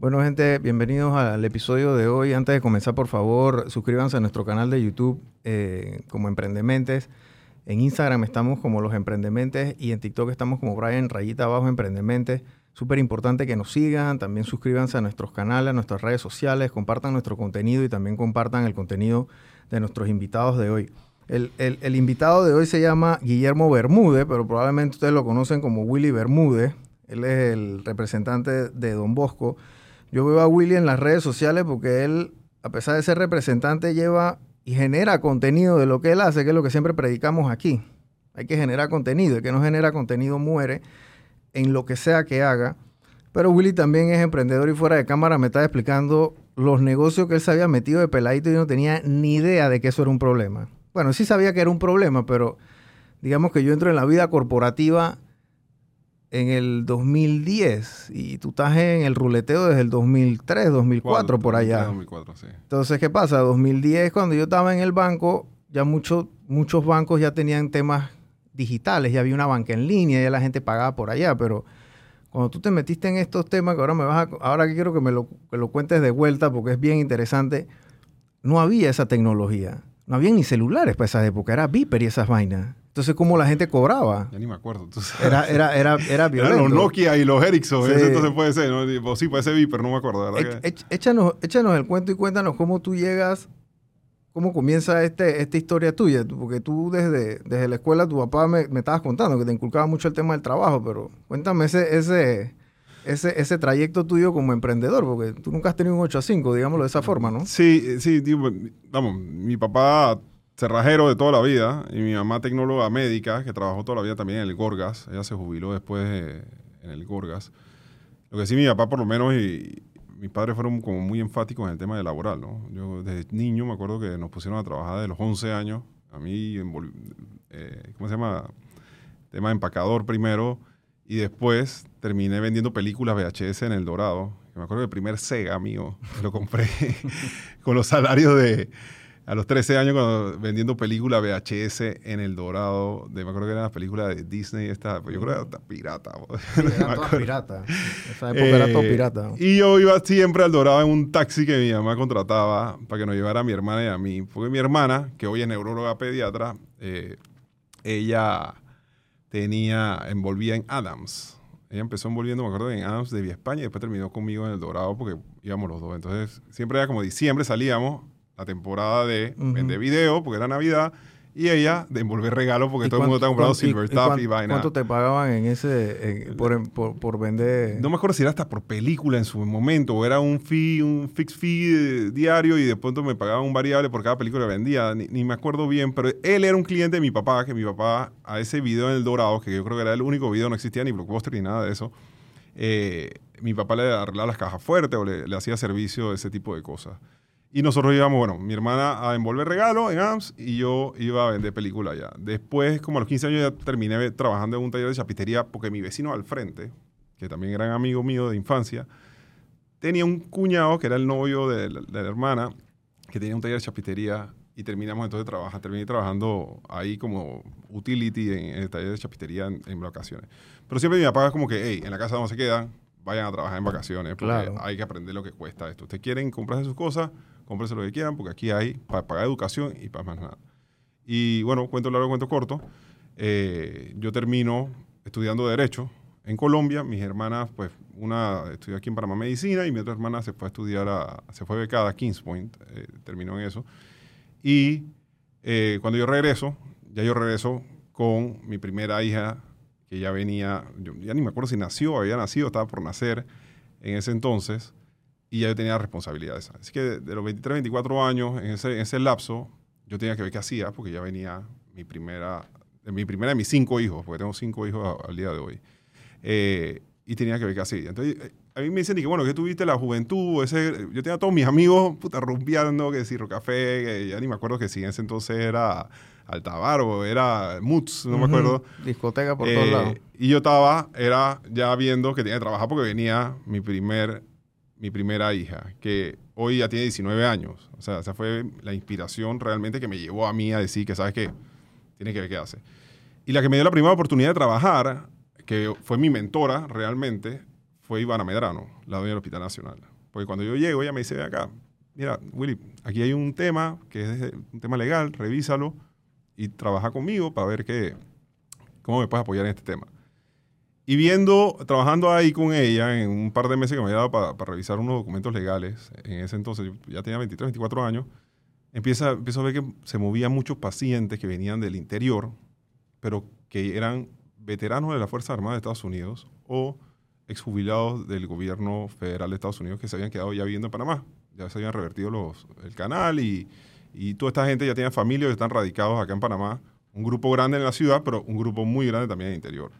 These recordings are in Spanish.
Bueno, gente, bienvenidos al episodio de hoy. Antes de comenzar, por favor, suscríbanse a nuestro canal de YouTube eh, como Emprendementes. En Instagram estamos como Los Emprendementes y en TikTok estamos como Brian Rayita Abajo Emprendementes. Súper importante que nos sigan, también suscríbanse a nuestros canales, a nuestras redes sociales, compartan nuestro contenido y también compartan el contenido de nuestros invitados de hoy. El, el invitado de hoy se llama Guillermo Bermúdez, pero probablemente ustedes lo conocen como Willy Bermúdez. Él es el representante de Don Bosco. Yo veo a Willy en las redes sociales porque él, a pesar de ser representante, lleva y genera contenido de lo que él hace, que es lo que siempre predicamos aquí. Hay que generar contenido. El que no genera contenido muere en lo que sea que haga. Pero Willy también es emprendedor y fuera de cámara me está explicando los negocios que él se había metido de peladito y no tenía ni idea de que eso era un problema. Bueno, sí sabía que era un problema, pero digamos que yo entro en la vida corporativa en el 2010 y tú estás en el ruleteo desde el 2003, 2004 por allá. 2004, sí. Entonces, ¿qué pasa? 2010 cuando yo estaba en el banco, ya muchos muchos bancos ya tenían temas digitales, ya había una banca en línea, ya la gente pagaba por allá, pero cuando tú te metiste en estos temas, que ahora me vas a, ahora quiero que me lo, que lo cuentes de vuelta porque es bien interesante, no había esa tecnología. No había ni celulares para esa época, era Viper y esas vainas. Entonces, ¿cómo la gente cobraba? Ya ni me acuerdo. Era, era, era, era violento. Eran los Nokia y los Ericsson. Sí. entonces puede ser, ¿no? sí, puede ser Viper, no me acuerdo. ¿verdad? échanos, échanos el cuento y cuéntanos cómo tú llegas, cómo comienza este, esta historia tuya. Porque tú desde, desde la escuela, tu papá me, me estabas contando que te inculcaba mucho el tema del trabajo, pero cuéntame ese, ese, ese, ese trayecto tuyo como emprendedor, porque tú nunca has tenido un 8 a 5, digámoslo de esa forma, ¿no? Sí, sí, tío, vamos, mi papá cerrajero de toda la vida y mi mamá tecnóloga médica que trabajó toda la vida también en el Gorgas. Ella se jubiló después en el Gorgas. Lo que sí mi papá por lo menos y, mis padres fueron como muy enfáticos en el tema de laboral, ¿no? Yo desde niño me acuerdo que nos pusieron a trabajar de los 11 años. A mí, eh, ¿cómo se llama? Tema empacador primero y después terminé vendiendo películas VHS en El Dorado. Me acuerdo que el primer Sega mío lo compré con los salarios de a los 13 años cuando vendiendo películas VHS en El Dorado, de, me acuerdo que eran las películas de Disney, esta, yo creo que era pirata. Sí, era toda pirata. Esa época era todo eh, pirata. Y yo iba siempre al Dorado en un taxi que mi mamá contrataba para que nos llevara a mi hermana y a mí. Porque mi hermana, que hoy es neuróloga pediatra, eh, ella tenía, envolvía en Adams. Ella empezó envolviendo, me acuerdo, en Adams de Vía España y después terminó conmigo en El Dorado porque íbamos los dos. Entonces, siempre era como diciembre, salíamos la temporada de vender video, porque era Navidad, y ella de envolver regalos, porque todo el mundo está comprando Silver Stuff y, vaina. ¿Cuánto te pagaban en ese, por, por, vender? No me acuerdo si era hasta por película en su momento, o era un fee, un fixed fee diario, y de pronto me pagaban un variable por cada película que vendía, ni, me acuerdo bien, pero él era un cliente de mi papá, que mi papá, a ese video en El Dorado, que yo creo que era el único video, no existía ni blockbuster ni nada de eso, eh, mi papá le arreglaba las cajas fuertes o le, le hacía servicio de ese tipo de cosas. Y nosotros íbamos, bueno, mi hermana a envolver regalos en AMS y yo iba a vender películas allá. Después, como a los 15 años, ya terminé trabajando en un taller de chapitería porque mi vecino al frente, que también era un amigo mío de infancia, tenía un cuñado que era el novio de la, hermana, que tenía un taller de chapitería y terminamos entonces de trabajar. Terminé trabajando ahí como utility en, el taller de chapitería en, vacaciones. Pero siempre mi papá es como que, hey, en la casa no se quedan, vayan a trabajar en vacaciones porque hay que aprender lo que cuesta esto. Ustedes quieren comprarse sus cosas, cómprense lo que quieran, porque aquí hay para pagar educación y para más nada. Y bueno, cuento largo, cuento corto. Eh, yo termino estudiando Derecho en Colombia. Mis hermanas, pues, una estudió aquí en Panamá Medicina y mi otra hermana se fue a estudiar, a, se fue becada a Kings Point, eh, terminó en eso. Y eh, cuando yo regreso, ya yo regreso con mi primera hija, que ya venía, yo ya ni me acuerdo si nació, había nacido, estaba por nacer en ese entonces y ya yo tenía responsabilidades. Así que de, los 23, 24 años, en ese, en ese lapso, yo tenía que ver qué hacía, porque ya venía mi primera, mi primera de mis cinco hijos, porque tengo cinco hijos al día de hoy. Eh, y tenía que ver qué hacía. Entonces, eh, a mí me dicen que, bueno, que tuviste la juventud, ese, yo tenía a todos mis amigos, puta, rumbeando, que si Rocafé, que ya ni me acuerdo que si en ese entonces era Altabar o era Mutz, no me acuerdo. Discoteca por todos eh, lados. Y yo estaba, era ya viendo que tenía que trabajar porque venía mi primer mi primera hija, que hoy ya tiene 19 años. O sea, esa fue la inspiración realmente que me llevó a mí a decir que, ¿sabes qué? Tiene que ver qué hace. Y la que me dio la primera oportunidad de trabajar, que fue mi mentora realmente, fue Ivana Medrano, la dueña del Hospital Nacional. Porque cuando yo llego, ella me dice, ve acá, mira, Willy, aquí hay un tema que es un tema legal, revísalo y trabaja conmigo para ver qué, cómo me puedes apoyar en este tema. Y viendo, trabajando ahí con ella en un par de meses que me había dado para, para revisar unos documentos legales, en ese entonces yo ya tenía 23, 24 años, empieza, empiezo a ver que se movían muchos pacientes que venían del interior, pero que eran veteranos de la Fuerza Armada de Estados Unidos o exjubilados del gobierno federal de Estados Unidos que se habían quedado ya viviendo en Panamá. Ya se habían revertido los, el canal y, y toda esta gente ya tiene familia y están radicados acá en Panamá. Un grupo grande en la ciudad, pero un grupo muy grande también en el interior.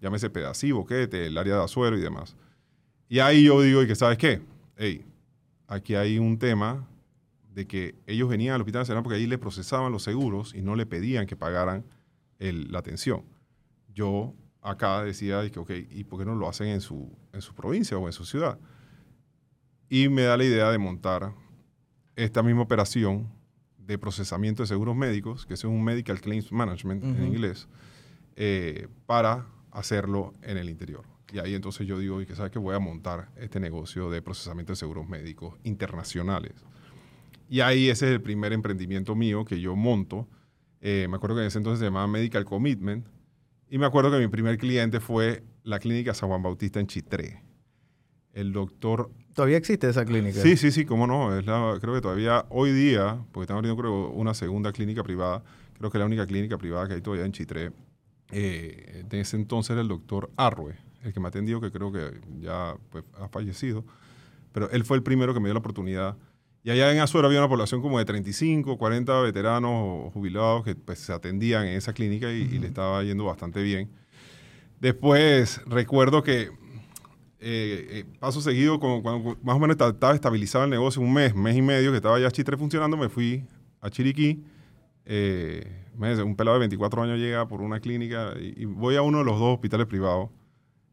Llámese Pedací, Boquete, el área de Azuero y demás. Y ahí yo digo, ¿y que sabes qué? Hey, aquí hay un tema de que ellos venían al Hospital Nacional porque ahí le procesaban los seguros y no le pedían que pagaran el, la atención. Yo acá decía, que, ok, ¿y por qué no lo hacen en su, en su provincia o en su ciudad? Y me da la idea de montar esta misma operación de procesamiento de seguros médicos, que es un Medical Claims Management en Ujú. inglés, eh, para hacerlo en el interior. Y ahí entonces yo digo, y que sabes que voy a montar este negocio de procesamiento de seguros médicos internacionales. Y ahí ese es el primer emprendimiento mío que yo monto. Eh, me acuerdo que en ese entonces se llamaba Medical Commitment. Y me acuerdo que mi primer cliente fue la clínica San Juan Bautista en Chitré. El doctor Todavía existe esa clínica. Sí, sí, sí, cómo no. Es la- creo que todavía hoy día, porque están abriendo creo una segunda clínica privada, creo que es la única clínica privada que hay todavía en Chitré. Eh, de ese entonces era el doctor Arrue, el que me atendió, que creo que ya pues, ha fallecido. Pero él fue el primero que me dio la oportunidad. Y allá en Azuero había una población como de 35, 40 veteranos o jubilados que pues, se atendían en esa clínica y, y le estaba yendo bastante bien. Después recuerdo que eh, eh, paso seguido, como cuando más o menos esta- estaba estabilizado el negocio, un mes, mes y medio que estaba ya Chitre funcionando, me fui a Chiriquí. Eh, un pelado de 24 años llega por una clínica y, y voy a uno de los dos hospitales privados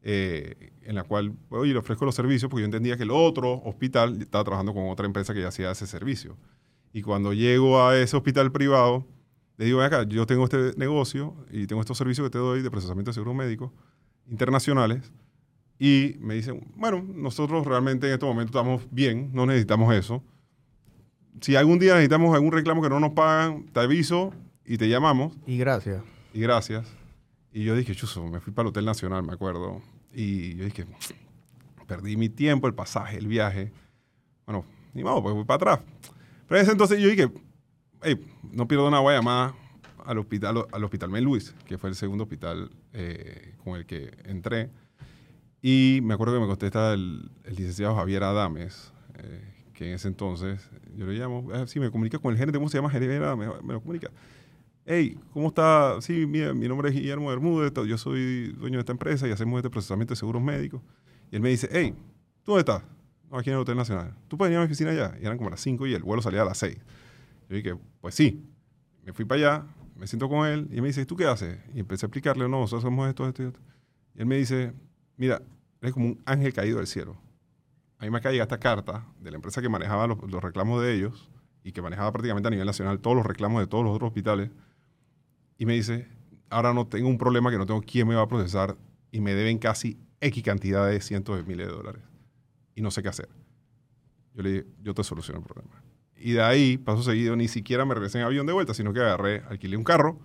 eh, en la cual, oye, le ofrezco los servicios porque yo entendía que el otro hospital estaba trabajando con otra empresa que ya hacía ese servicio. Y cuando llego a ese hospital privado, le digo, "Ven acá, yo tengo este negocio y tengo estos servicios que te doy de procesamiento de seguros médicos internacionales. Y me dicen, bueno, nosotros realmente en este momento estamos bien, no necesitamos eso. Si algún día necesitamos algún reclamo que no nos pagan, te aviso y te llamamos. Y gracias. Y gracias. Y yo dije, chuzo, me fui para el Hotel Nacional, me acuerdo. Y yo dije, perdí mi tiempo, el pasaje, el viaje. Bueno, ni modo, pues voy para atrás. Pero en ese entonces yo dije, hey, no pierdo una voy a llamar al hospital, al hospital Mel Luis, que fue el segundo hospital eh, con el que entré. Y me acuerdo que me contesta el, el licenciado Javier Adames, eh, que en ese entonces yo le llamo, ah, sí, me comunica con el gerente, ¿cómo se llama? Javier Adames, me lo comunica. Hey, ¿cómo está? Sí, mira, mi nombre es Guillermo Bermúdez, yo soy dueño de esta empresa y hacemos este procesamiento de seguros médicos. Y él me dice, hey, ¿tú dónde estás? No, aquí en el Hotel Nacional. ¿Tú puedes venir a mi oficina allá? Y eran como las 5 y el vuelo salía a las 6. Yo dije, pues sí. Me fui para allá, me siento con él y me dice, ¿tú qué haces? Y empecé a explicarle, no, nosotros hacemos esto, esto y esto. Y él me dice, mira, eres como un ángel caído del cielo. A mí me acaba de llegar esta carta de la empresa que manejaba los, los reclamos de ellos y que manejaba prácticamente a nivel nacional todos los reclamos de todos los otros hospitales. Y me dice, ahora no tengo un problema que no tengo quién me va a procesar y me deben casi X cantidad de cientos de miles de dólares. Y no sé qué hacer. Yo le dije, yo te soluciono el problema. Y de ahí, paso seguido, ni siquiera me regresé en avión de vuelta, sino que agarré, alquilé un carro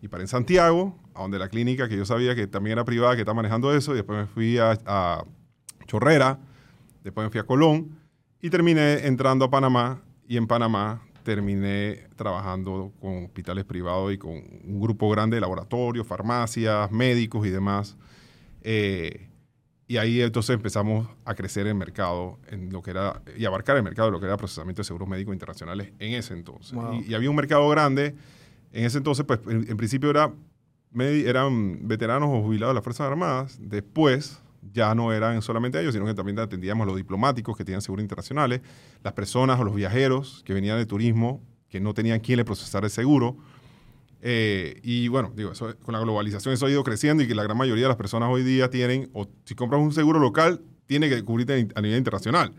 y paré en Santiago, a donde la clínica que yo sabía que también era privada, que está manejando eso, y después me fui a, a Chorrera, después me fui a Colón y terminé entrando a Panamá y en Panamá terminé trabajando con hospitales privados y con un grupo grande de laboratorios, farmacias, médicos y demás. Eh, y ahí entonces empezamos a crecer el mercado en lo que era, y abarcar el mercado de lo que era procesamiento de seguros médicos internacionales en ese entonces. Wow. Y, y había un mercado grande. En ese entonces, pues en, en principio era, eran veteranos o jubilados de las Fuerzas Armadas. Después ya no eran solamente ellos, sino que también atendíamos a los diplomáticos que tenían seguros internacionales, las personas o los viajeros que venían de turismo que no tenían quien le procesara el seguro. Eh, y bueno, digo, eso, con la globalización eso ha ido creciendo y que la gran mayoría de las personas hoy día tienen, o si compras un seguro local, tiene que cubrirte a nivel internacional.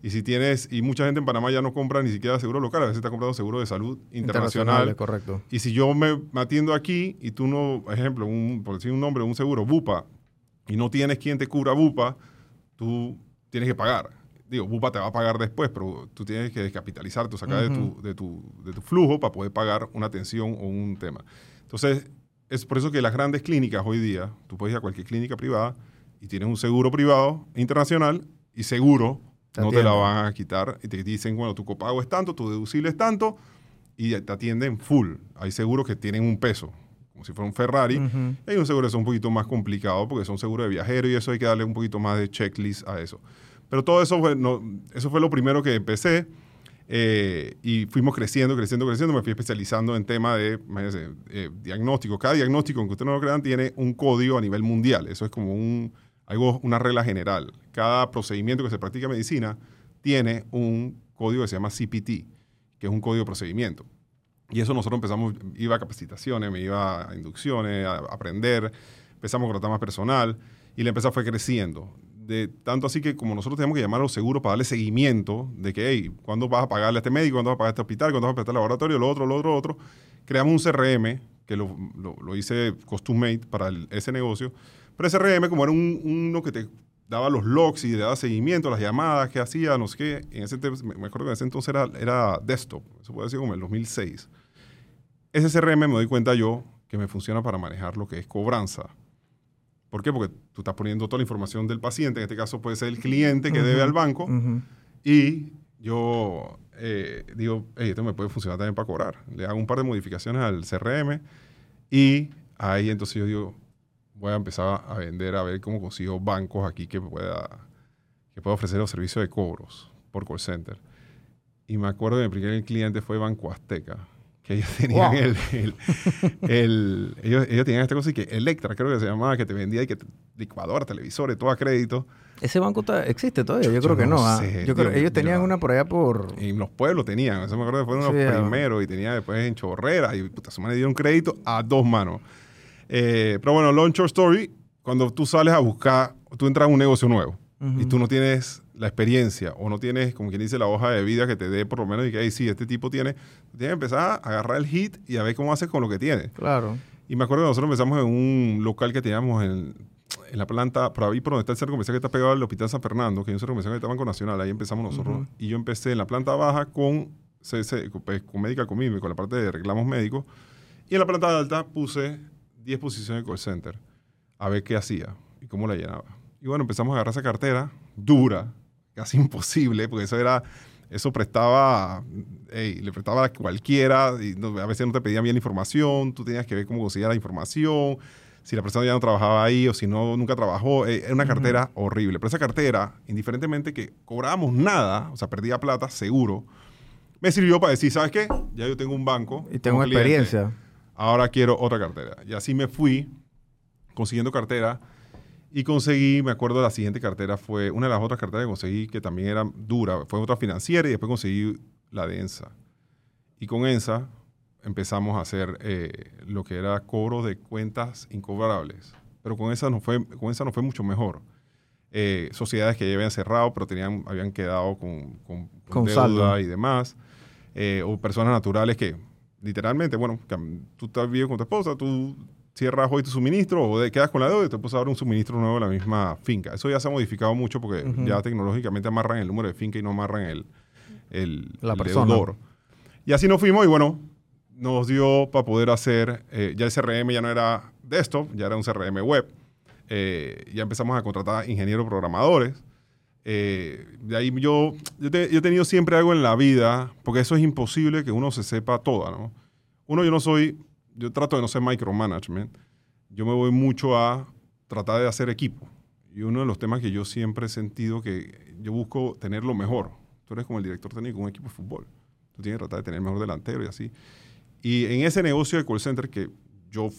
Y si tienes, y mucha gente en Panamá ya no compra ni siquiera seguro local, a veces está comprando seguro de salud internacional. correcto. Y si yo me, me atiendo aquí y tú no, ejemplo, un, por decir un nombre, un seguro, BUPA, y no tienes quien te cubra BUPA, tú tienes que pagar. Digo, Bupa te va a pagar después, pero tú tienes que descapitalizar, tú sacar de, tu, de, tu, de tu flujo para poder pagar una atención o un tema. Entonces, es por eso que las grandes clínicas hoy día, tú puedes ir a cualquier clínica privada y tienes un seguro privado internacional y seguro no te la van a quitar y te dicen, bueno, tu copago es tanto, tu deducible es tanto y te atienden full. Hay seguros que tienen un peso, como si fuera un Ferrari. Hay un seguro que es un poquito más complicado porque son seguros de viajero y eso hay que darle un poquito más de checklist a eso. Pero todo eso fue, no, eso fue lo primero que empecé. Eh, y fuimos creciendo, creciendo, creciendo. Me fui especializando en tema de eh, diagnóstico. Cada diagnóstico, aunque ustedes no lo crean, tiene un código a nivel mundial. Eso es como un, algo, una regla general. Cada procedimiento que se practica en medicina tiene un código que se llama CPT, que es un código de procedimiento. Y eso nosotros empezamos, iba a capacitaciones, me iba a inducciones, a aprender, empezamos a contratar más personal y la empresa fue creciendo de tanto así que como nosotros tenemos que llamar a los seguros para darle seguimiento de que, hey, ¿cuándo vas a pagarle a este médico? ¿Cuándo vas a pagar a este hospital? ¿Cuándo vas a pagar a este laboratorio? Lo otro, lo otro, lo otro. Creamos un CRM, que lo, lo, hice custom made para ese negocio. Pero ese CRM, como era un, uno que te daba los logs y le daba seguimiento las llamadas que hacía, no sé qué, en ese, me acuerdo que en ese entonces era, era desktop, eso puede decir como en el 2006. Ese CRM me doy cuenta yo que me funciona para manejar lo que es cobranza ¿Por qué? Porque tú estás poniendo toda la información del paciente, en este caso puede ser el cliente que debe al banco, y yo eh, digo, esto me puede funcionar también para cobrar. Le hago un par de modificaciones al CRM y ahí entonces yo digo, voy a empezar a vender, a ver cómo consigo bancos aquí que pueda, que pueda ofrecer los servicios de cobros por call center. Y me acuerdo que mi primer cliente fue Banco Azteca que ellos tenían el, el, ellos, ellos, tenían esta cosa y que Electra creo que se llamaba que te vendía y que licuadora, televisores, todo a crédito. Ese banco existe todavía, yo, creo que no. ¿ah? yo creo, ellos tenían una por allá por en los pueblos tenían, eso me acuerdo que fue uno de los primeros y tenía después en Chorrera y puta, se me dieron crédito a dos manos. Eh, pero bueno, Launcher Story, cuando tú sales a buscar, tú entras a un negocio nuevo y tú no tienes la experiencia o no tienes, como quien dice, la hoja de vida que te dé por lo menos y que, ahí sí, este tipo tiene, tienes que empezar a agarrar el hit y a ver cómo haces con lo que tiene. Claro. Y me acuerdo que nosotros empezamos en un local que teníamos en, en la planta, por ahí por donde está el centro comercial que está pegado al Hospital San Fernando, que hay un centro comercial que está Banco Nacional, ahí empezamos nosotros. Y yo empecé en la planta baja con, pues, con Medical Community, con la parte de reclamos médicos. Y en la planta alta puse 10 posiciones de call center, a ver qué hacía y cómo la llenaba. Y bueno, empezamos a agarrar esa cartera dura, casi imposible, porque eso era, eso prestaba, le prestaba a cualquiera, y a veces no te pedían bien la información, tú tenías que ver cómo conseguía la información, si la persona ya no trabajaba ahí o si no, nunca trabajó, era una cartera horrible. Pero esa cartera, indiferentemente que cobrábamos nada, o sea, perdía plata, seguro, me sirvió para decir, ¿sabes qué? Ya yo tengo un banco. Y tengo experiencia. ahora quiero otra cartera. Y así me fui consiguiendo cartera y conseguí, me acuerdo, la siguiente cartera fue, una de las otras carteras que conseguí que también era dura, fue otra financiera y después conseguí la de ENSA. Y con ENSA empezamos a hacer eh, lo que era cobro de cuentas incobrables. Pero con esa no fue, con esa no fue mucho mejor. Eh, sociedades que ya habían cerrado, pero tenían, habían quedado con, con, deuda y demás. Eh, o personas naturales que, literalmente, bueno, tú estás viviendo con tu esposa, tú cierras hoy tu suministro o quedas con la deuda y te puedes dar un suministro nuevo de la misma finca. Eso ya se ha modificado mucho porque ya tecnológicamente amarran el número de finca y no amarran el, el, la persona. Deudor. Y así nos fuimos y bueno, nos dio para poder hacer, eh, ya el CRM ya no era desktop, ya era un CRM web. Eh, ya empezamos a contratar ingenieros programadores. Eh, de ahí yo, yo, he tenido siempre algo en la vida, porque eso es imposible que uno se sepa toda, ¿no? Uno, yo no soy yo trato de no ser micromanagement, yo me voy mucho a tratar de hacer equipo. Y uno de los temas que yo siempre he sentido que yo busco tener lo mejor. Tú eres como el director técnico de un equipo de fútbol. Tú tienes que tratar de tener el mejor delantero y así. Y en ese negocio de call center que yo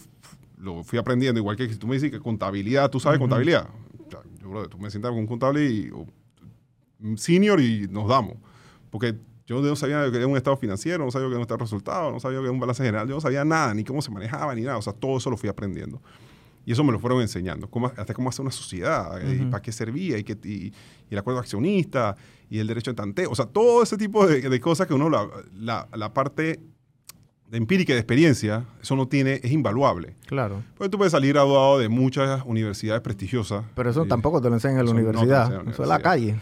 lo fui aprendiendo, igual que si tú me dices que contabilidad, tú sabes contabilidad. yo, tú me sientas con un contable y, un senior y nos damos. Porque yo no sabía que era un estado financiero, no sabía que era un estado de resultados, no sabía que era un balance general, yo no sabía nada, ni cómo se manejaba, ni nada. O sea, todo eso lo fui aprendiendo. Y eso me lo fueron enseñando, cómo, hasta cómo hacer una sociedad, y para qué servía, y, qué, y, el acuerdo accionista, y el derecho de tanteo. O sea, todo ese tipo de, cosas que uno, la, la, la, parte de empírica y de experiencia, eso no tiene, es invaluable. Claro. Porque tú puedes salir graduado de muchas universidades prestigiosas. Pero eso y- tampoco te lo enseñan en la no universidad. enseñan en la Eso es la calle.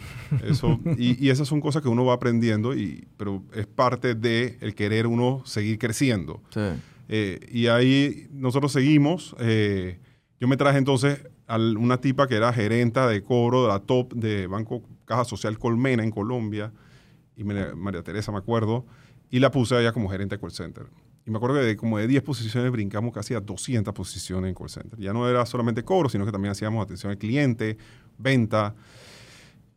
Eso, y, y esas son cosas que uno va aprendiendo, y, pero es parte de el querer uno seguir creciendo. Sí. Eh, y ahí nosotros seguimos. eh, yo me traje entonces a una tipa que era gerenta de cobro de la top de Banco Caja Social Colmena en Colombia, y me- María Teresa, me acuerdo, y la puse a ella como gerente de call center. Y me acuerdo que de, como de 10 posiciones brincamos casi a 200 posiciones en call center. Ya no era solamente cobro, sino que también hacíamos atención al cliente, venta.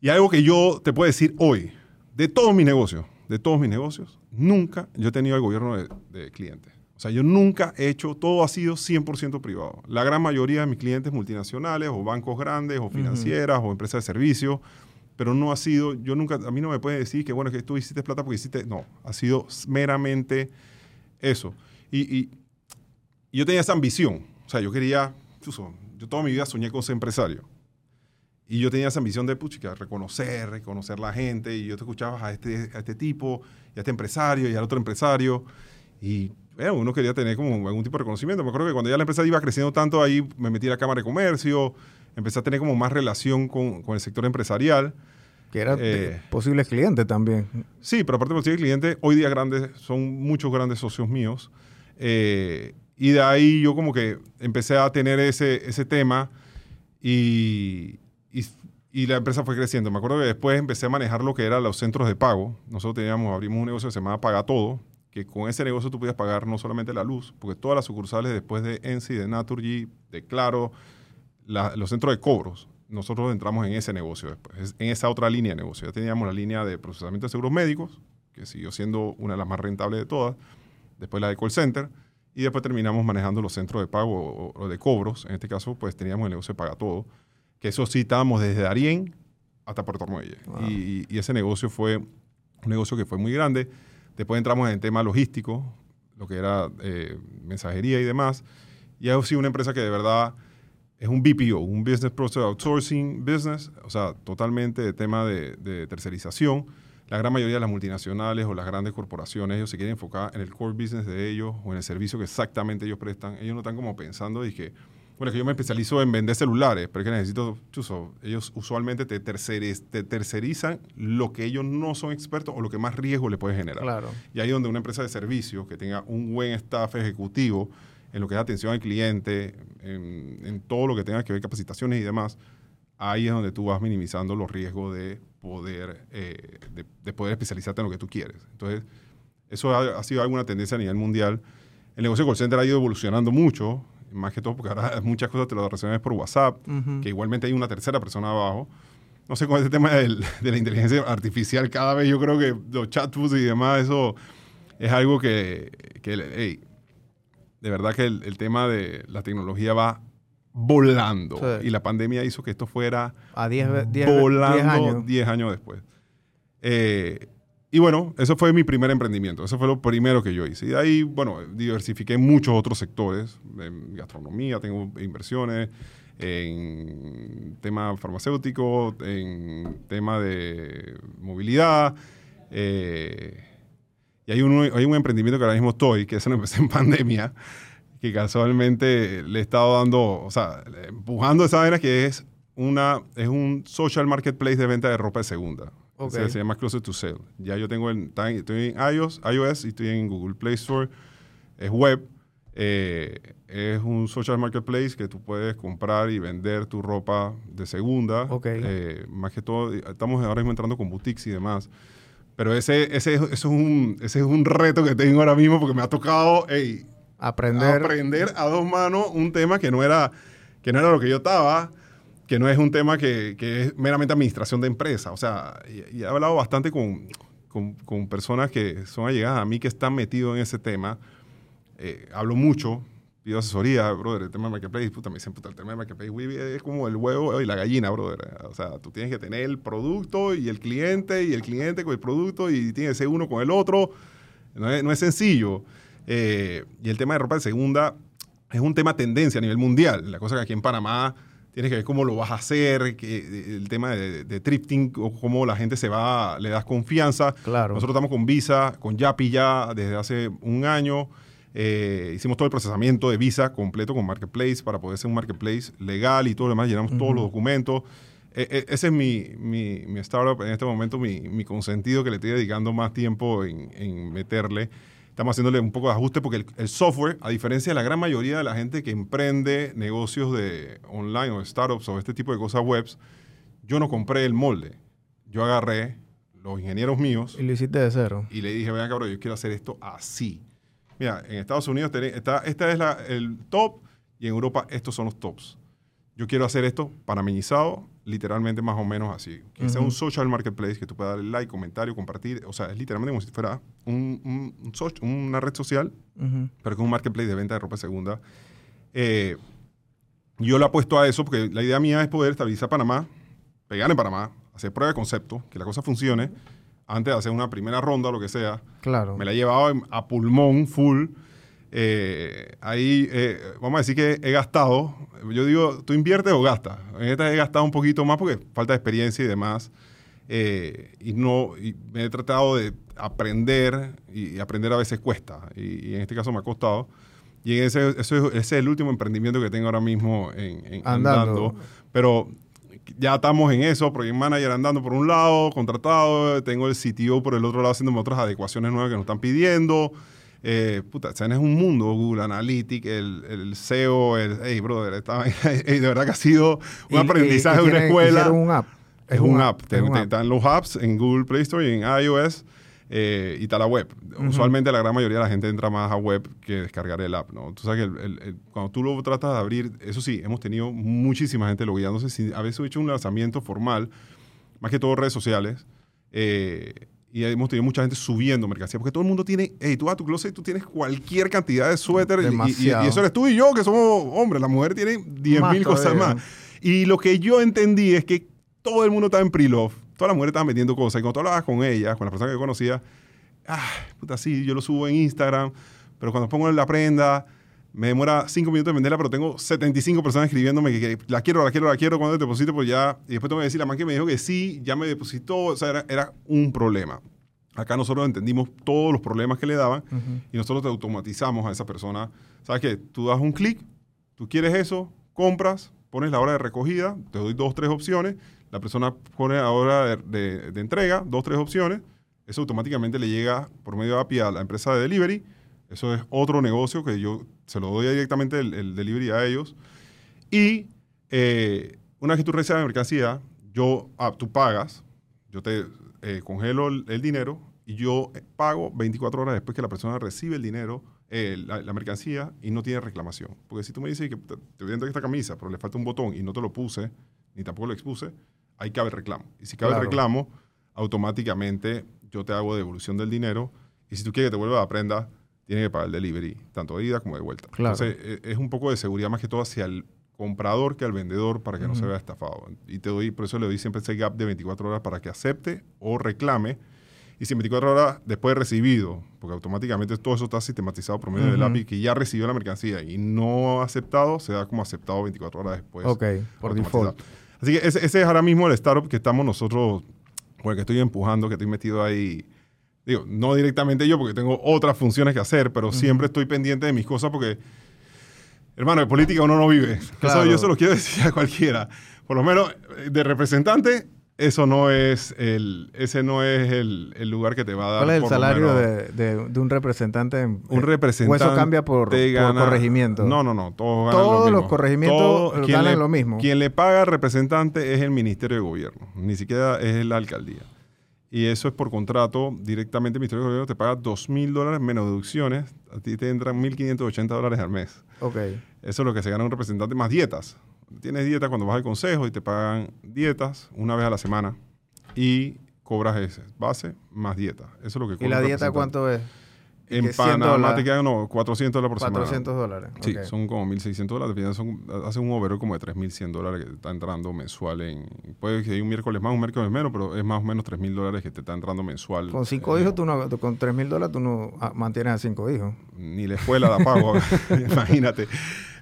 Y algo que yo te puedo decir hoy, de todos mis negocios, de todos mis negocios, nunca yo he tenido el gobierno de, de clientes. O sea, yo nunca he hecho, todo ha sido 100% privado. La gran mayoría de mis clientes multinacionales o bancos grandes o financieras o empresas de servicios, pero no ha sido, yo nunca, a mí no me pueden decir que bueno, que tú hiciste plata porque hiciste, no, ha sido meramente eso. Y, y- yo tenía esa ambición, o sea, yo quería, yo toda mi vida soñé con ser empresario. Y yo tenía esa ambición de, puchica, reconocer, reconocer la gente. Y yo te escuchaba a este, a este tipo, y a este empresario, y al otro empresario. Y bueno, uno quería tener como algún tipo de reconocimiento. Me acuerdo que cuando ya la empresa iba creciendo tanto, ahí me metí a la Cámara de Comercio, empecé a tener como más relación con, con el sector empresarial. Que eran Eh. posibles clientes también. Sí, pero aparte de los clientes, hoy día grandes, son muchos grandes socios míos. Eh, y de ahí yo como que empecé a tener ese, ese tema y, y, y la empresa fue creciendo. Me acuerdo que después empecé a manejar lo que eran los centros de pago. Nosotros teníamos, abrimos un negocio que se llamaba Paga Todo, que con ese negocio tú podías pagar no solamente la luz, porque todas las sucursales después de Ensi, de Naturgy, de Claro, la- los centros de cobros, nosotros entramos en ese negocio después, es- en esa otra línea de negocio. Ya teníamos la línea de procesamiento de seguros médicos, que siguió siendo una de las más rentables de todas, después la de call center, y después terminamos manejando los centros de pago o, o de cobros. En este caso, pues teníamos el negocio de Paga Todo, que eso sí estábamos desde Darién hasta Puerto Muelle. Wow. Y, y ese negocio fue un negocio que fue muy grande. Después entramos en el tema logístico, lo que era eh, mensajería y demás. Y ha sido una empresa que de verdad es un BPO, un Business Process Outsourcing Business, o sea, totalmente de tema de, de tercerización. La gran mayoría de las multinacionales o las grandes corporaciones, ellos se quieren enfocar en el core business de ellos o en el servicio que exactamente ellos prestan. Ellos no están como pensando y que, bueno, que yo me especializo en vender celulares, pero es que necesito, chuzo, ellos usualmente te, terceriz- te tercerizan lo que ellos no son expertos o lo que más riesgo le puede generar. Claro. Y ahí donde una empresa de servicios que tenga un buen staff ejecutivo en lo que es atención al cliente, en, en todo lo que tenga que ver capacitaciones y demás, ahí es donde tú vas minimizando los riesgos de poder, eh, de, de poder especializarte en lo que tú quieres. Entonces, eso ha, ha sido alguna tendencia a nivel mundial. El negocio de call center ha ido evolucionando mucho, más que todo porque ahora muchas cosas te lo resuelves por WhatsApp, Ujú. que igualmente hay una tercera persona abajo. No sé, con este tema del- de la inteligencia artificial, cada vez yo creo que los chatbots y demás, eso es algo que, que hey, de verdad que el, el tema de la tecnología va volando. Sí. Y la pandemia hizo que esto fuera A 10 ve- 10 ve- 10 volando años. 10 años después. Eh, y bueno, eso fue mi primer emprendimiento. Eso fue lo primero que yo hice. Y de ahí, bueno, diversifiqué muchos otros sectores. En gastronomía, tengo inversiones. En tema farmacéutico, en tema de movilidad. eh, y hay un, hay un emprendimiento que ahora mismo estoy, que eso lo empecé en pandemia, que casualmente le he estado dando, o sea, empujando esa vaina que es una es un social marketplace de venta de ropa de segunda. Ok. Se, se llama Closet to Sell. Ya yo tengo en- estoy en iOS, iOS y estoy en Google Play Store. Es web. eh, es un social marketplace que tú puedes comprar y vender tu ropa de segunda. Ok. Eh, más que todo, estamos ahora mismo entrando con boutiques y demás. Pero ese, ese, eso es un, ese es un reto que tengo ahora mismo porque me ha tocado ey, Aprender. aprender a dos manos un tema que no era, que no era lo que yo estaba, que no es un tema que, que es meramente administración de empresa. O sea, y, y he hablado bastante con, con, con personas que son allegadas a mí que están metidos en ese tema. Eh, hablo mucho, pido asesoría, brother, el tema de Marketplace, puta, me dicen, puta, el tema de Marketplace es como el huevo y la gallina, brother. O sea, tú tienes que tener el producto y el cliente y el cliente con el producto y tiene que ser uno con el otro. No es, no es sencillo. Eh, y el tema de ropa de segunda es un tema tendencia a nivel mundial. La cosa que aquí en Panamá tienes que ver cómo lo vas a hacer, que, el tema de, de thrifting, o cómo la gente se va, le das confianza. Claro. Nosotros estamos con Visa, con Yapi ya desde hace un año. Eh, hicimos todo el procesamiento de Visa completo con Marketplace para poder ser un Marketplace legal y todo lo demás. Llenamos todos los documentos. E- e- ese es mi, mi, mi startup en este momento, mi, mi consentido que le estoy dedicando más tiempo en, en meterle. Estamos haciéndole un poco de ajuste porque el, el software, a diferencia de la gran mayoría de la gente que emprende negocios de online o startups o este tipo de cosas webs, yo no compré el molde. Yo agarré los ingenieros míos Y lo hiciste de cero. y le dije, vean cabrón, yo quiero hacer esto así. Mira, en Estados Unidos está, esta es la- el top y en Europa estos son los tops. Yo quiero hacer esto panameñizado, literalmente más o menos así. Que sea Ujú. un social marketplace, que tú puedas darle like, comentario, compartir. O sea, es literalmente como si fuera un, un- un una red social, Ujú. pero con un marketplace de venta de ropa segunda. Eh, yo le apuesto a eso porque la idea mía es poder estabilizar Panamá, pegar en Panamá, hacer prueba de concepto, que la cosa funcione, antes de hacer una primera ronda lo que sea. Claro. Me la he llevado a pulmón, full. Eh, ahí, eh, vamos a decir que he gastado. Yo digo, ¿tú inviertes o gastas? En esta he gastado un poquito más porque falta de experiencia y demás. Eh, y no y me he tratado de aprender y, y aprender a veces cuesta. Y, y en este caso me ha costado. Y ese, eso es, ese es el último emprendimiento que tengo ahora mismo en, en- Andando. andando. Pero ya estamos en eso, Project Manager andando por un lado, contratado, tengo el CTO por el otro lado haciéndome otras adecuaciones nuevas que nos están pidiendo. Eh, puta, o sea, es un mundo, Google Analytics, el, el SEO, el, hey, brother, esta- hey, de verdad que ha sido un Y- aprendizaje de una escuela. hicieron un app. Es un app. Te- es un te- app. Están los apps en Google Play Store y en iOS eh, y está la web. Usualmente la gran mayoría de la gente entra más a web que descargar el app, ¿no? Tú sabes que el- el- el- cuando tú lo tratas de abrir, eso sí, hemos tenido muchísima gente logueándose. sin a veces he hecho un lanzamiento formal, más que todo redes sociales, eh, y hemos tenido mucha gente subiendo mercancía, porque todo el mundo tiene, hey, tú vas a tu closet y tú tienes cualquier cantidad de suéter, y- y, y- eso eres tú y yo, que somos hombres, la mujer tiene 10 Más mil cosas más. Y lo que yo entendí es que todo el mundo estaba en pre-love, todas las mujeres estaban vendiendo cosas, y cuando tú hablabas con ellas, con las personas que conocía, ah, puta, sí, yo lo subo en Instagram, pero cuando pongo la prenda, me demora 5 minutos en venderla, pero tengo 75 personas escribiéndome que, que la quiero, la quiero, la quiero, cuando te deposito, pues ya, y después tengo que decir, la man que me dijo que sí, ya me depositó, o sea, era, era un problema. Acá nosotros entendimos todos los problemas que le daban Ujú. y nosotros te automatizamos a esa persona. ¿Sabes qué? Tú das un clic, tú quieres eso, compras, pones la hora de recogida, te doy dos, tres opciones, la persona pone la hora de, entrega, dos, tres opciones, eso automáticamente le llega por medio de API a la empresa de delivery. Eso es otro negocio que yo se lo doy directamente el, el delivery a ellos. Y eh, una vez que tú recibes la mercancía, yo, ah, tú pagas, yo te eh, congelo el, dinero y yo eh, pago 24 horas después que la persona recibe el dinero, la, mercancía, y no tiene reclamación. Porque si tú me dices que te, te voy a esta camisa, pero le falta un botón y no te lo puse, ni tampoco lo expuse, ahí cabe el reclamo. Y si cabe Claro. el reclamo, automáticamente yo te hago devolución del dinero. Y si tú quieres que te vuelva la prenda, tienes que pagar el delivery, tanto de ida como de vuelta. Claro. Entonces, eh, es un poco de seguridad más que todo hacia el comprador que al vendedor para que no se vea estafado. Y te doy, por eso le doy siempre ese gap de 24 horas para que acepte o reclame. Y si en 24 horas después de recibido, porque automáticamente todo eso está sistematizado por medio del Ujú. API, que ya recibió la mercancía y no ha aceptado, se da como aceptado 24 horas después. ok, por default. Así que ese, ese es ahora mismo el startup que estamos nosotros, con el que estoy empujando, que estoy metido ahí. Digo, no directamente yo, porque tengo otras funciones que hacer, pero siempre estoy pendiente de mis cosas porque, hermano, de política uno no vive. Claro. Eso yo se lo quiero decir a cualquiera. Por lo menos eh, de representante, eso no es el, ese no es el, el lugar que te va a dar. ¿Cuál es el salario de, de- de un representante? en- un eh, representante ¿O eso cambia por, corregimiento? No, no, no. Todos, ganan Todos lo los mismo. corregimientos ganan le- lo mismo. Quien le paga al representante es el Ministerio de Gobierno. Ni siquiera es la alcaldía. Y eso es por contrato. Directamente el Ministerio de Gobierno te paga 2 mil dólares menos deducciones. A ti te entran 1.580 dólares al mes. Ok. Eso es lo que se gana un representante más dietas. Tienes dieta cuando vas al consejo y te pagan dietas una vez a la semana y cobras ese base más dieta. Eso es lo que ¿Y cobra la un dieta cuánto es? ¿Y En que 100 Panamá te quedan no, 400 dólares por semana. 400 dólares. Sí, son como 1.600 dólares. Son, hace un overall como de 3.100 dólares que te está entrando mensual. en Puede que haya un miércoles más, un miércoles menos, pero es más o menos 3.000 dólares que te está entrando mensual. Con cinco Eh, hijos, tú no, con 3 mil dólares, tú no ah, mantienes a cinco hijos. Ni la escuela la pago, imagínate.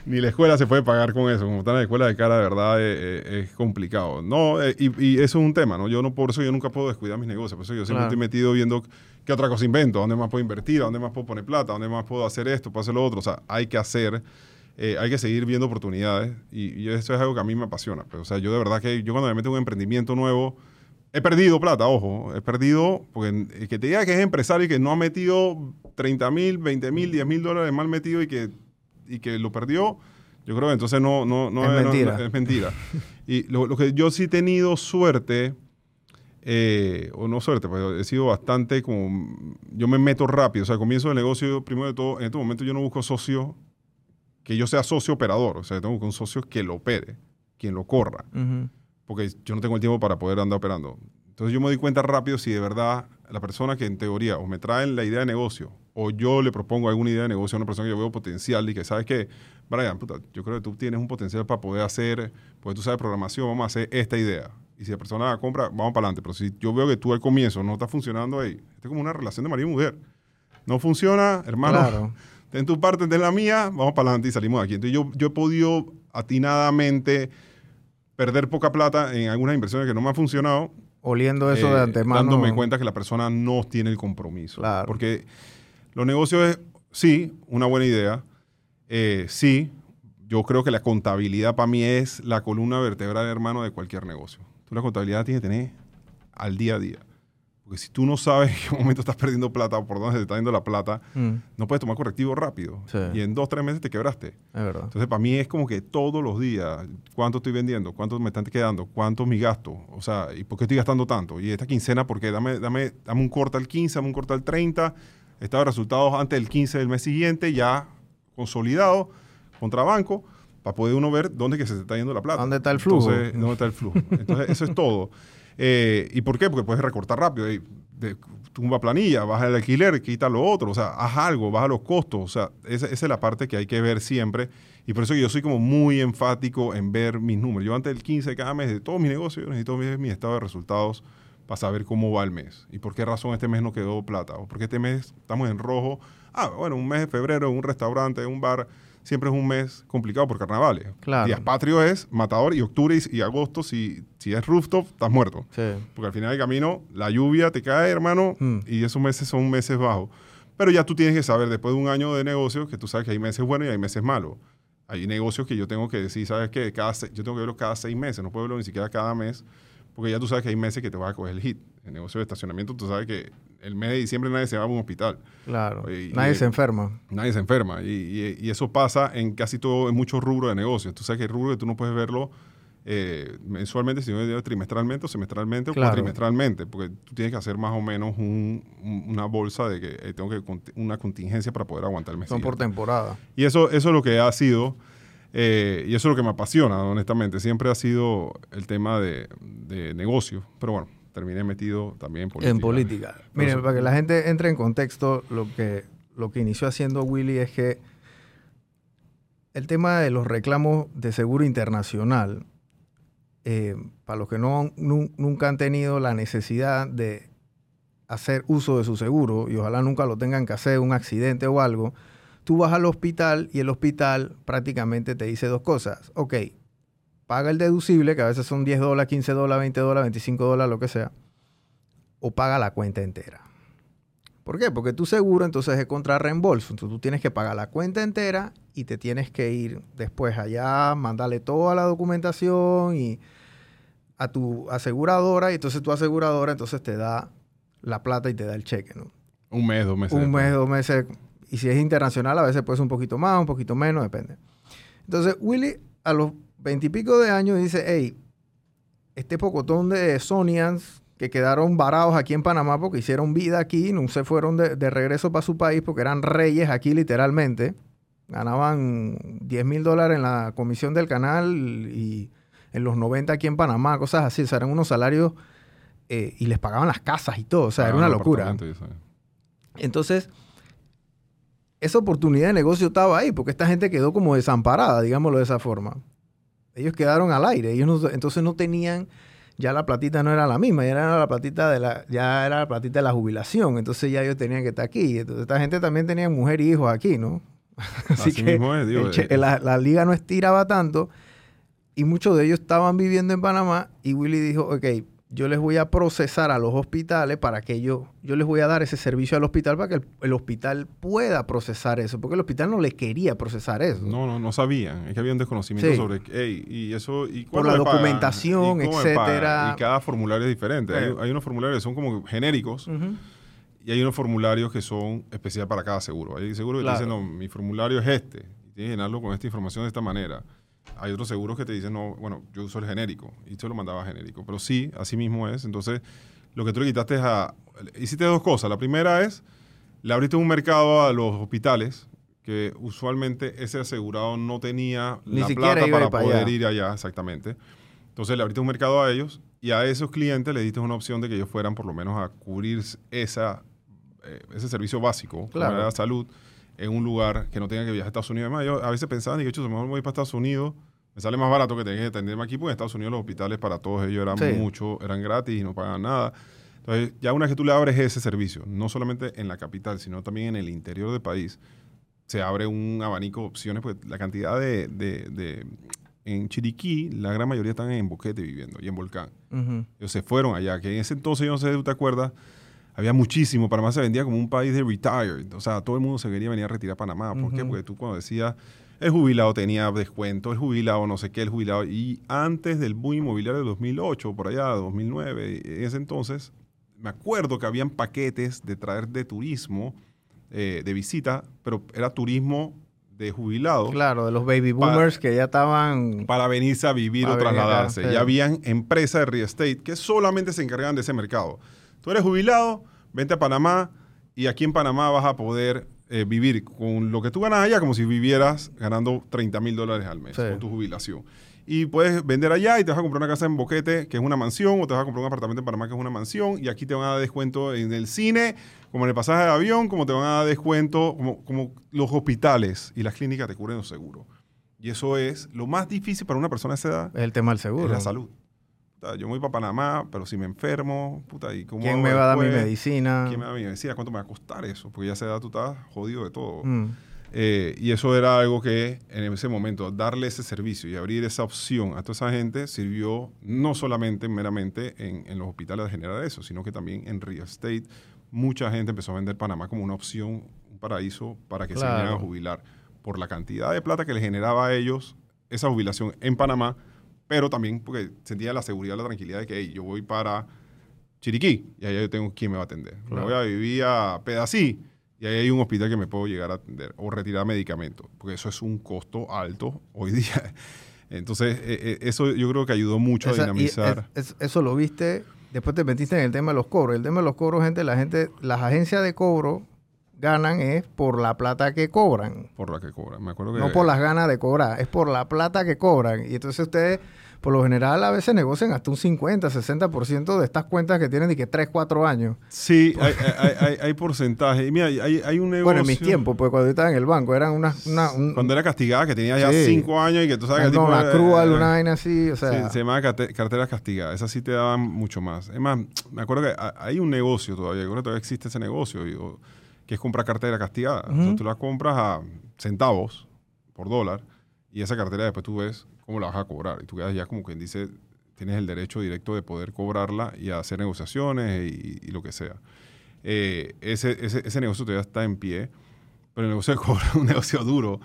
Ni la escuela se puede pagar con eso. Como está en la escuela de cara, de verdad, eh, eh, es complicado. No, eh, y, y, eso es un tema, ¿no? Yo no, por eso yo nunca puedo descuidar mis negocios. Por eso yo siempre Claro. estoy metido viendo qué otra cosa invento, dónde más puedo invertir, dónde más puedo poner plata, dónde más puedo hacer esto, puedo hacer lo otro. O sea, hay que hacer, eh, hay que seguir viendo oportunidades. Y, y eso es algo que a mí me apasiona. Pues, o sea, yo de verdad que yo cuando me meto en un emprendimiento nuevo, He perdido plata, ojo. He perdido, porque el que te diga que es empresario y que no ha metido 30 mil, 20 mil, 10 mil dólares mal metido y que, y que lo perdió, yo creo que entonces no, no, no Es mentira. no- es mentira. y lo, lo que yo sí he tenido suerte, eh, o no suerte, pero he sido bastante como. Yo me meto rápido. O sea, comienzo el negocio, primero de todo, en este momento yo no busco socio que yo sea socio operador. O sea, yo tengo que buscar un socio que lo opere, quien lo corra porque yo no tengo el tiempo para poder andar operando. Entonces yo me doy cuenta rápido si de verdad la persona que en teoría o me traen la idea de negocio o yo le propongo alguna idea de negocio a una persona que yo veo potencial y que sabes que, Brian, puta, yo creo que tú tienes un potencial para poder hacer, porque tú sabes programación, vamos a hacer esta idea. Y si la persona la compra, vamos para adelante. Pero si yo veo que tú al comienzo no está funcionando ahí, esto es como una relación de marido y mujer. No funciona, hermano. Claro. Ten tu parte, ten la mía, vamos para adelante y salimos de aquí. Entonces yo, yo he podido atinadamente perder poca plata en algunas inversiones que no me han funcionado. Oliendo eso eh, de antemano. Dándome cuenta que la persona no tiene el compromiso. Claro. Porque los negocios es, sí, una buena idea. Eh, sí, yo creo que la contabilidad para mí es la columna vertebral, hermano, de cualquier negocio. Tú la contabilidad tienes que tener al día a día. Porque si tú no sabes en qué momento estás perdiendo plata o por dónde se te está yendo la plata, Mm, no puedes tomar correctivo rápido. Sí. Y en dos, tres meses te quebraste. es verdad. Entonces, para mí es como que todos los días, ¿cuánto estoy vendiendo? ¿Cuánto me están quedando? ¿Cuánto es mi gasto? O sea, ¿y por qué estoy gastando tanto? Y esta quincena, ¿por qué? Dame, dame, dame un corte al 15, dame un corte al 30. Estaba resultados antes del 15 del mes siguiente, ya consolidado, contra banco, para poder uno ver dónde que se está yendo la plata. ¿Dónde está el flujo? Entonces, ¿dónde está el flujo? Entonces, eso es todo. Eh, ¿Y por qué? Porque puedes recortar rápido. Tumba planilla, baja el alquiler, quita lo otro. O sea, haz algo, baja los costos. O sea, esa, es la parte que hay que ver siempre. Y por eso yo soy como muy enfático en ver mis números. Yo antes del 15 de cada mes de todos mis negocios, yo necesito ver mi estado de resultados para saber cómo va el mes. Y por qué razón este mes no quedó plata. O por qué este mes estamos en rojo. Ah, bueno, un mes de febrero, un restaurante, un bar, siempre es un mes complicado por carnavales. Claro. Días patrios es matador y octubre y, y agosto, si, si es rooftop, estás muerto. Sí. Porque al final del camino, la lluvia te cae, hermano, Mm. y esos meses son meses bajos. Pero ya tú tienes que saber, después de un año de negocio, que tú sabes que hay meses buenos y hay meses malos. Hay negocios que yo tengo que decir, ¿sabes qué? Cada yo tengo que verlo cada seis meses, no puedo verlo ni siquiera cada mes, porque ya tú sabes que hay meses que te vas a coger el hit. En negocio de estacionamiento, tú sabes que el mes de diciembre nadie se va a un hospital. Claro. Y- Nadie y- se enferma. Nadie se enferma. Y, eso pasa en casi todo, en muchos rubros de negocios. Tú sabes que hay rubros que tú no puedes verlo eh, mensualmente, sino trimestralmente o semestralmente Claro. o cuatrimestralmente, porque tú tienes que hacer más o menos un- un- una bolsa de que eh, tengo que una contingencia para poder aguantar el mes. Son por temporada. Y eso, eso es lo que ha sido, eh, y eso es lo que me apasiona, honestamente. Siempre ha sido el tema de, de negocio. Pero bueno, terminé metido también en política. En política. Miren, Entonces- para que la gente entre en contexto, lo que, lo que inició haciendo Willy es que el tema de los reclamos de seguro internacional, eh, para los que no, nu- nunca han tenido la necesidad de hacer uso de su seguro, y ojalá nunca lo tengan que hacer, un accidente o algo, tú vas al hospital y el hospital prácticamente te dice dos cosas. Ok, paga el deducible, que a veces son 10 dólares, 15 dólares, 20 dólares, 25 dólares, lo que sea o paga la cuenta entera. ¿Por qué? Porque tu seguro entonces es contra reembolso. Entonces tú tienes que pagar la cuenta entera y te tienes que ir después allá, mandarle toda la documentación y a tu aseguradora y entonces tu aseguradora entonces te da la plata y te da el cheque, ¿no? Un mes, dos meses. Un mes, dos meses. Y si es internacional, a veces puede ser un poquito más, un poquito menos, depende. Entonces, Willy, a los veintipico de años, dice, hey, este pocotón de Sonians que quedaron varados aquí en Panamá porque hicieron vida aquí, no se fueron de, de regreso para su país porque eran reyes aquí literalmente. Ganaban 10 mil dólares en la comisión del canal y en los 90 aquí en Panamá, cosas así. O sea, eran unos salarios eh, y les pagaban las casas y todo. O sea, era una locura. Entonces, esa oportunidad de negocio estaba ahí, porque esta gente quedó como desamparada, digámoslo de esa forma. Ellos quedaron al aire, ellos no- entonces no tenían, ya la platita no era la misma, ya era la platita de la, ya era la platita de la jubilación, entonces ya ellos tenían que estar aquí. Entonces, esta gente también tenía mujer y hijos aquí, ¿no? Así, Así que mismo es, digo, el che- eh. la, la liga no estiraba tanto y muchos de ellos estaban viviendo en Panamá y Willy dijo, ok, yo les voy a procesar a los hospitales para que yo, yo les voy a dar ese servicio al hospital para que el, el hospital pueda procesar eso, porque el hospital no le quería procesar eso. No, no, no sabían. Es que había un desconocimiento Sí. sobre, hey, y eso, y Por la pagan? documentación, ¿Y etcétera. Y cada formulario es diferente. Hay, Eh. hay unos formularios que son como genéricos y hay unos formularios que son especiales para cada seguro. Hay seguros que Claro. te dicen, no, mi formulario es este. Y tienes que llenarlo con esta información de esta manera. Hay otros seguros que te dicen, no, bueno, yo uso el genérico. Y te lo mandaba genérico. Pero sí, así mismo es. Entonces, lo que tú le quitaste es a... Hiciste dos cosas. La primera es, le abriste un mercado a los hospitales que usualmente ese asegurado no tenía Ni la plata para poder allá. ir allá, exactamente. Entonces le abriste un mercado a ellos y a esos clientes le diste una opción de que ellos fueran por lo menos a cubrir esa, eh, ese servicio básico, Claro. la salud, en un lugar que no tengan que viajar a Estados Unidos. Además, yo a veces pensaba, digo, "Chuzo, mejor me voy para Estados Unidos, me sale más barato que tener que atenderme aquí, porque en Estados Unidos los hospitales para todos ellos eran Sí. mucho, eran gratis y no pagaban nada. Entonces, ya una vez que tú le abres ese servicio, no solamente en la capital, sino también en el interior del país, se abre un abanico de opciones, pues la cantidad de, de- de- en Chiriquí, la gran mayoría están en Boquete viviendo y en Volcán. Ellos se fueron allá, que en ese entonces, yo no sé si tú te acuerdas, había muchísimo. Panamá se vendía como un país de retired. O sea, todo el mundo se quería venir a retirar a Panamá. ¿Por qué? Porque tú cuando decías, el jubilado tenía descuento, el jubilado no sé qué, el jubilado. Y antes del boom inmobiliario de 2008, por allá, 2009, en ese entonces, me acuerdo que habían paquetes de traer de turismo, eh, de visita, pero era turismo de jubilados Claro, de los baby boomers que ya estaban... para venirse a vivir o acá, trasladarse. sí. Ya habían empresas de real estate que solamente se encargaban de ese mercado. Tú eres jubilado, vente a Panamá y aquí en Panamá vas a poder eh, vivir con lo que tú ganas allá como si vivieras ganando 30 mil dólares al mes Sí. con tu jubilación. Y puedes vender allá y te vas a comprar una casa en Boquete, que es una mansión, o te vas a comprar un apartamento en Panamá, que es una mansión, y aquí te van a dar descuento en el cine, como en el pasaje de avión, como te van a dar descuento, como, como los hospitales y las clínicas te cubren los seguros. Y eso es lo más difícil para una persona de esa edad, el tema del seguro. es la salud. Puta, yo me voy para Panamá, pero si me enfermo, puta, ¿y cómo ¿Quién me va a dar mi medicina? ¿Quién me va a dar mi medicina? ¿Cuánto me va a costar eso? Porque ya a esa edad tú estás jodido de todo. Mm. Eh, y eso era algo que en ese momento, darle ese servicio y abrir esa opción a toda esa gente sirvió no solamente meramente en, en los hospitales de generar eso, sino que también en real estate. Mucha gente empezó a vender Panamá como una opción, un paraíso para que se vinieran a jubilar por la cantidad de plata que le generaba a ellos esa jubilación en Panamá, pero también porque sentía la seguridad, la tranquilidad de que hey, yo voy para Chiriquí y allá yo tengo quien me va a atender. Me Claro. voy a vivir a Pedací y ahí hay un hospital que me puedo llegar a atender o retirar medicamentos, porque eso es un costo alto hoy día. Entonces, eh, eso yo creo que ayudó mucho Esa- a dinamizar. es- es- eso lo viste, después te metiste en el tema de los cobros. El tema de los cobros, gente, la gente, las agencias de cobro ganan es por la plata que cobran. por la que cobran. Me acuerdo que No por las ganas de cobrar, es por la plata que cobran. Y entonces ustedes, por lo general, a veces negocian hasta un 50, 60% de estas cuentas que tienen de que 3, 4 años. Sí, hay, hay, hay, hay porcentaje. Y mira, hay, hay un negocio. Bueno, en mis tiempos, pues cuando yo estaba en el banco, eran unas... Una, un- Cuando era castigada, que tenía ya Sí. cinco años y que tú sabes que no, tipo la era- una vaina así, o sea... se, se llamaba carte- carteras castigadas. Esas sí te daban mucho más. Es más, me acuerdo que ha- hay un negocio todavía, creo que todavía existe ese negocio, que es comprar cartera castigada. Ujú. tú la compras a centavos por dólar y esa cartera después tú ves cómo la vas a cobrar. Y tú quedas ya como quien dice, tienes el derecho directo de poder cobrarla y hacer negociaciones y, lo que sea. Eh, ese, negocio todavía está en pie, pero el negocio de cobro es un negocio duro.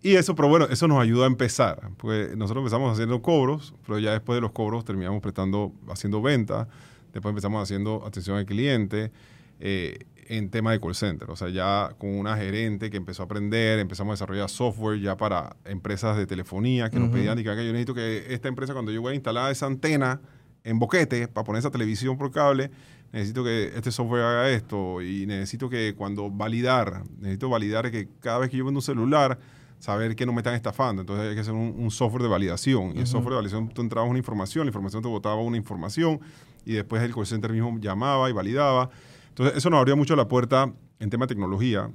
Y eso, pero bueno, eso nos ayuda a empezar. Porque nosotros empezamos haciendo cobros, pero ya después de los cobros terminamos prestando, haciendo ventas, después empezamos haciendo atención al cliente eh, en tema de call center. O sea, ya con una gerente que empezó a aprender, empezamos a desarrollar software ya para empresas de telefonía que nos pedían y que "Acá yo necesito que esta empresa, cuando yo voy a instalar esa antena en boquete para poner esa televisión por cable, necesito que este software haga esto y necesito que cuando validar, necesito validar que cada vez que yo vendo un celular, saber que no me están estafando. Entonces hay que hacer un, un software de validación. Y el software de validación, tú entrabas una información, la información te botaba una información y después el call center mismo llamaba y validaba. Entonces eso nos abrió mucho la puerta en tema de tecnología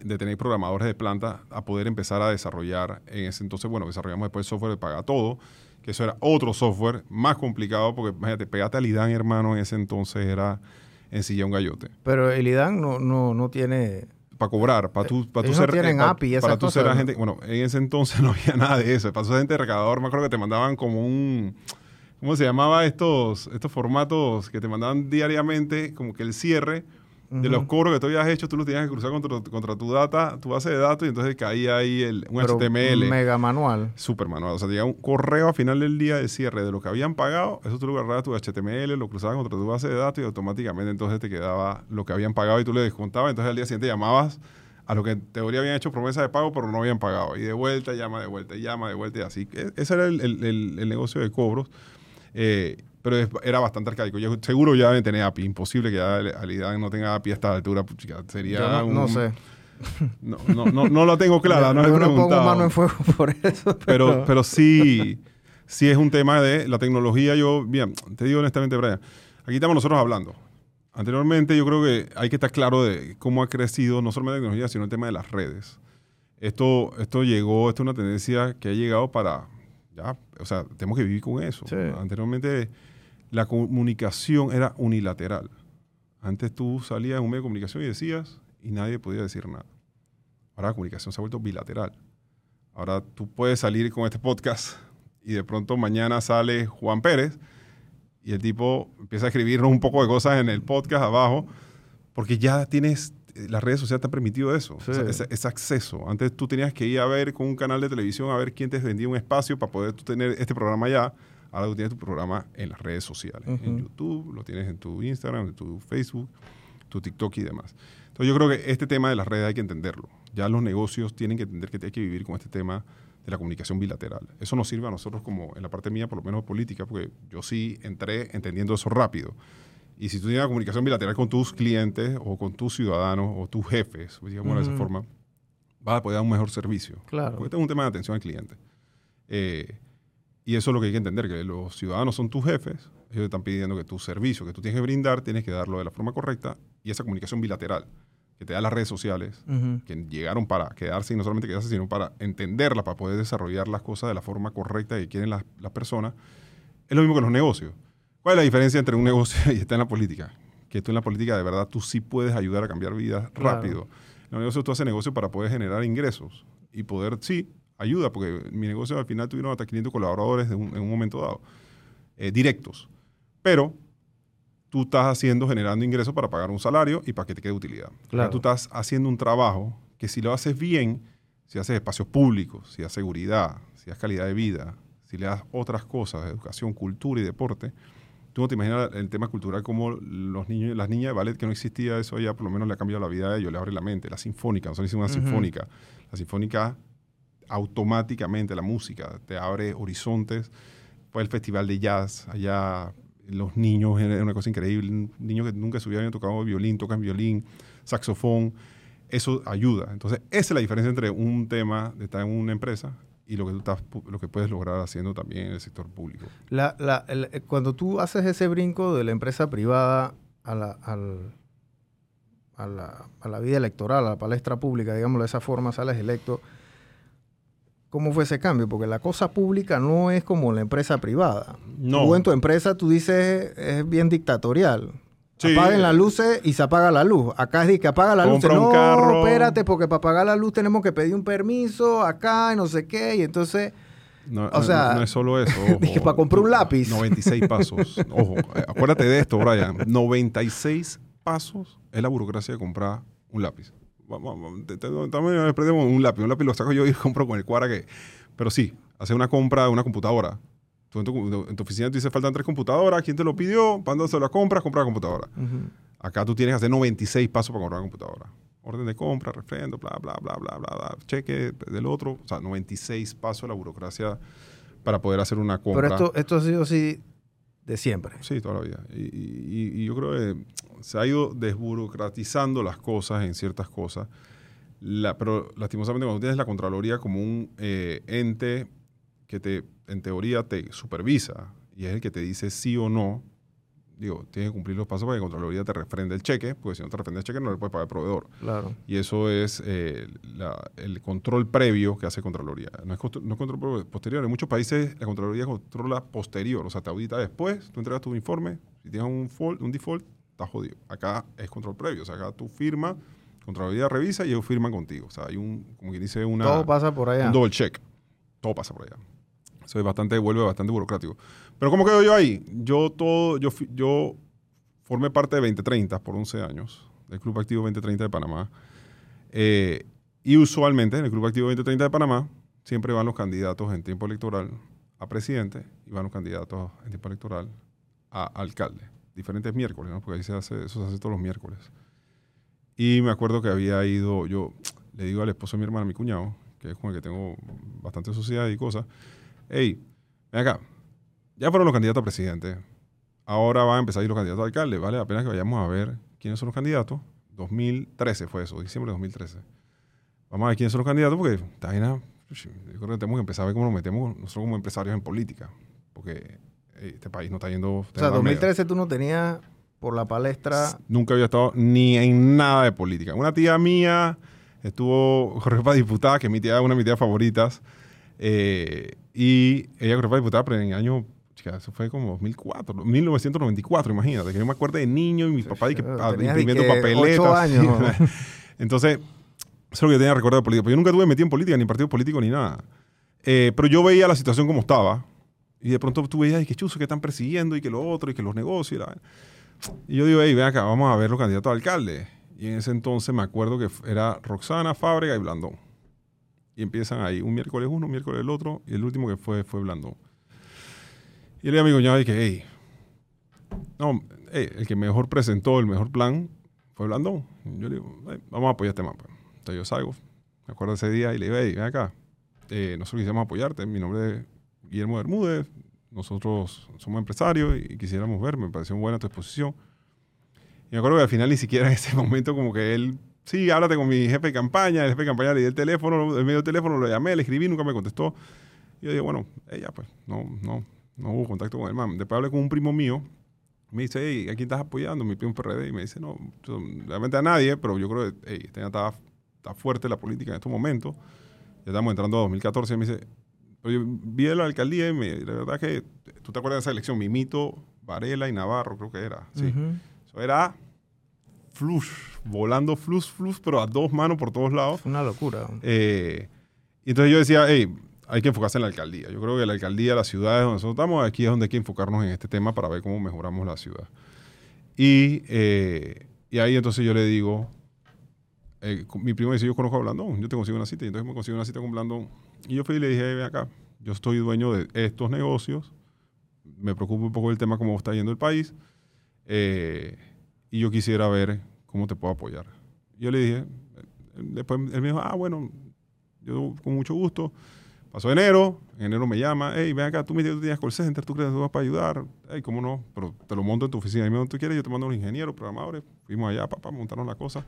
de tener programadores de planta a poder empezar a desarrollar en ese entonces, bueno, desarrollamos después el software de Paga Todo, que eso era otro software más complicado porque, imagínate, pegate al IDAN, hermano, en ese entonces era en silla un gallote. Pero el IDAN no, no, no tiene... para cobrar, para tú, para tú ser, tienen eh, pa- API para tú ser agente. Bueno, en ese entonces no había nada de eso. Para ser agente recaudador, me acuerdo que te mandaban como un, ¿cómo se llamaba estos, estos formatos que te mandaban diariamente, como que el cierre de los cobros que tú habías hecho, tú los tenías que cruzar contra, contra tu data, tu base de datos y entonces caía ahí el, un Pero HTML. Mega manual. Súper manual. O sea, llegaba un correo a final del día de cierre de lo que habían pagado. Eso tú lo agarrabas tu HTML, lo cruzabas contra tu base de datos y automáticamente entonces te quedaba lo que habían pagado y tú le descontabas. Entonces al día siguiente llamabas a lo que en teoría habían hecho promesa de pago, pero no habían pagado. Y de vuelta, llama de vuelta, llama de vuelta y así. E- Ese era el, el- el- el negocio de cobros. Eh, pero es- era bastante arcaico. Yo, seguro ya deben tener API. Imposible que ya Alidad no tenga API a esta altura. puchica, Sería Yo no, un- no sé. No, no, no, no la tengo clara. No he no pongo mano en fuego por eso. pero, pero sí, sí es un tema de la tecnología. Yo, bien, te digo honestamente, Brian, aquí estamos nosotros hablando. Anteriormente yo creo que hay que estar claro de cómo ha crecido no solo la tecnología, sino el tema de las redes. Esto, esto llegó, esto es una tendencia que ha llegado para, ya, o sea, tenemos que vivir con eso. Sí. Anteriormente la comunicación era unilateral. Antes tú salías en un medio de comunicación y decías y nadie podía decir nada. Ahora la comunicación se ha vuelto bilateral. Ahora tú puedes salir con este podcast y de pronto mañana sale Juan Pérez y el tipo empieza a escribirnos un poco de cosas en el podcast abajo porque ya tienes, las redes sociales te han permitido eso, Sí. o sea, ese, ese acceso. Antes tú tenías que ir a ver con un canal de televisión a ver quién te vendía un espacio para poder tú tener este programa ya. Ahora tú tienes tu programa en las redes sociales, en. YouTube, lo tienes en tu Instagram, en tu Facebook, tu TikTok y demás. Entonces yo creo que este tema de las redes hay que entenderlo. Ya los negocios tienen que entender que hay que vivir con este tema de la comunicación bilateral. Eso nos sirve a nosotros como en la parte mía, por lo menos política, porque yo sí entré entendiendo eso rápido. Y si tú tienes una comunicación bilateral con tus clientes o con tus ciudadanos o tus jefes, digamos de esa forma, vas a poder dar un mejor servicio. Claro. Porque este es un tema de atención al cliente. Eh, y eso es lo que hay que entender, que los ciudadanos son tus jefes, ellos te están pidiendo que tu servicio que tú tienes que brindar, tienes que darlo de la forma correcta y esa comunicación bilateral que te da las redes sociales, Ujú. que llegaron para quedarse y no solamente quedarse, sino para entenderlas, para poder desarrollar las cosas de la forma correcta que quieren las, las personas, es lo mismo que los negocios. ¿Cuál es la diferencia entre un negocio y estar en la política? Que tú en la política de verdad tú sí puedes ayudar a cambiar vidas Claro. rápido. En los negocios tú haces negocio para poder generar ingresos y poder, sí, ayuda, porque mi negocio al final tuvieron hasta 500 colaboradores de un- en un momento dado, eh, directos. Pero tú estás haciendo, generando ingresos para pagar un salario y para que te quede utilidad. Claro. Tú estás haciendo un trabajo que si lo haces bien, si haces espacios públicos, si das seguridad, si das calidad de vida, si le das otras cosas, educación, cultura y deporte, tú no te imaginas el tema cultural como los niños, las niñas de ballet, que no existía eso ya, por lo menos le ha cambiado la vida a ellos, le abre la mente. La sinfónica, nosotros hicimos una sinfónica. La sinfónica automáticamente, la música, te abre horizontes. Fue el festival de jazz, allá los niños, era una cosa increíble. Niños que nunca se habían tocado violín, tocan violín, saxofón. Eso ayuda. Entonces, esa es la diferencia entre un tema de estar en una empresa y lo que tú estás, lo que puedes lograr haciendo también en el sector público. La- la- el- eh, cuando tú haces ese brinco de la empresa privada a la, al- a la, a la vida electoral, a la palestra pública, digámoslo de esa forma, sales electo, ¿cómo fue ese cambio? Porque la cosa pública no es como la empresa privada. No. Tú en tu empresa, tú dices, es bien dictatorial. Sí. Apaguen las luces y se apaga la luz. Acá es de que apaga la luz. Un No, carro. espérate, porque para apagar la luz tenemos que pedir un permiso acá y no sé qué. Y entonces... No, O sea, no es solo eso. dije, para comprar un lápiz. 96 pasos. Ojo, acuérdate de esto, Brian. 96 pasos es la burocracia de comprar un lápiz. También perdemos un lápiz. Un lápiz lo saco yo y compro con el cuadra que. Pero sí, hacer una compra de una computadora. Tú en tu, en tu oficina te dice faltan tres computadoras. ¿Quién te lo pidió? ¿Cuándo se la compras? Compra la computadora. Acá tú tienes que hacer 96 pasos para comprar una computadora. Orden de compra, refrendo, bla, bla, bla, bla, bla, bla, cheque del otro. O sea, 96 pasos de la burocracia para poder hacer una compra. Pero esto, esto ha sido así de siempre. Sí, toda la vida. Y, y- y yo creo que se ha ido desburocratizando las cosas en ciertas cosas. La- pero lastimosamente cuando tienes la Contraloría como un eh, ente que te, en teoría te supervisa y es el que te dice sí o no, digo, tienes que cumplir los pasos para que la Contraloría te refrende el cheque, porque si no te refrende el cheque no le puedes pagar al proveedor. Claro. Y eso es eh, la- el control previo que hace Contraloría. No es, no es control posterior. En muchos países la Contraloría controla posterior. O sea, te audita después, tú entregas tu informe. Si tienes un, fault- un default, estás jodido. Acá es control previo. O sea, acá tú firmas Contraloría revisa y ellos firman contigo. O sea, hay un, como quien dice, una, Todo pasa por allá. un double check. Todo pasa por allá. Es bastante, vuelve bastante burocrático. Pero ¿cómo quedo yo ahí? Yo todo, yo, yo formé parte de 2030 por 11 años, del Club Activo 2030 de Panamá. Eh, y usualmente en el Club Activo 2030 de Panamá siempre van los candidatos en tiempo electoral a presidente y van los candidatos en tiempo electoral a alcalde. Diferentes miércoles, ¿no? Porque ahí se hace, eso se hace todos los miércoles. Y me acuerdo que había ido, yo le digo al esposo de mi hermana, mi cuñado, que es con el que tengo bastante sociedad y cosas, hey, ven acá, ya fueron los candidatos a presidente, ahora van a empezar a ir los candidatos a alcalde, vale la pena que vayamos a ver quiénes son los candidatos. 2013 fue eso, diciembre de 2013. Vamos a ver quiénes son los candidatos porque está vaina, yo creo que tenemos que empezar a ver cómo nos metemos nosotros como empresarios en política, porque este país no está yendo... O sea, 2013 tú no tenías por la palestra. Nunca había estado ni en nada de política. Una tía mía estuvo corrió para diputada, que es mi tía, una de mis tías favoritas. eh, y ella para diputada, pero en el año, chica, eso fue como 2004, 1994, imagínate, que yo me acuerdo de niño y mi papá y que, imprimiendo que papeletas. ocho años. Entonces, eso es lo que yo tenía recuerdo de política. Pero yo nunca tuve metido en política, ni en partido político, ni nada. Eh, pero yo veía la situación como estaba. Y de pronto tú veías, y que chuzo, que están persiguiendo, y que lo otro, y que los negocios. Y, la y yo digo, hey, ven acá, vamos a ver los candidatos a alcalde. Y en ese entonces me acuerdo que era Roxana, Fábrega y Blandón. Y empiezan ahí, un miércoles uno, un miércoles el otro, y el último que fue fue Blandón. Y le digo a mi cuñado, y que, hey, no, hey, el que mejor presentó el mejor plan fue Blandón. Y yo le digo, "Hey, vamos a apoyar este mapa. Entonces yo salgo, me acuerdo ese día, y le digo, hey, ven acá, eh, nosotros quisiéramos apoyarte, mi nombre es Guillermo Bermúdez, nosotros somos empresarios y quisiéramos ver, me pareció buena tu exposición. Y me acuerdo que al final ni siquiera en ese momento como que él, sí, háblate con mi jefe de campaña, el jefe de campaña le di el teléfono, el medio teléfono, lo llamé, le escribí, nunca me contestó. Y yo dije, bueno, ella pues, no, no, no hubo contacto con el man. Después hablé con un primo mío, me dice, hey, ¿a quién estás apoyando? Mi primo PRD. Y me dice, no, yo- realmente a nadie, pero yo creo que hey, este está, está fuerte la política en estos momentos. Ya estamos entrando a 2014. Y me dice, pero yo vi la alcaldía y me, la verdad que, ¿tú te acuerdas de esa elección? Mimito, Varela y Navarro, creo que era. Sí. Ujú. Eso era flush, volando flush, flush, pero a dos manos por todos lados. Una locura. Eh, y entonces yo decía, hey, hay que enfocarse en la alcaldía. Yo creo que la alcaldía, las ciudades donde nosotros estamos, aquí es donde hay que enfocarnos en este tema para ver cómo mejoramos la ciudad. Y, eh, y ahí entonces yo le digo, eh, mi primo dice, yo conozco a Blandón, yo te consigo una cita. Y entonces me consigo una cita con Blandón. Y yo fui y le dije, ven acá, yo estoy dueño de estos negocios, me preocupa un poco el tema cómo está yendo el país, eh, y yo quisiera ver cómo te puedo apoyar. Yo le dije, después él me dijo, ah, bueno, yo con mucho gusto. Pasó enero, en enero me llama, hey, ven acá, tú me tú tenías call center, tú crees que tú vas para ayudar, hey, ¿cómo no? Pero te lo monto en tu oficina, y me tú quieres, yo te mando a un ingeniero, programadores, fuimos allá, papá, montaron la cosa.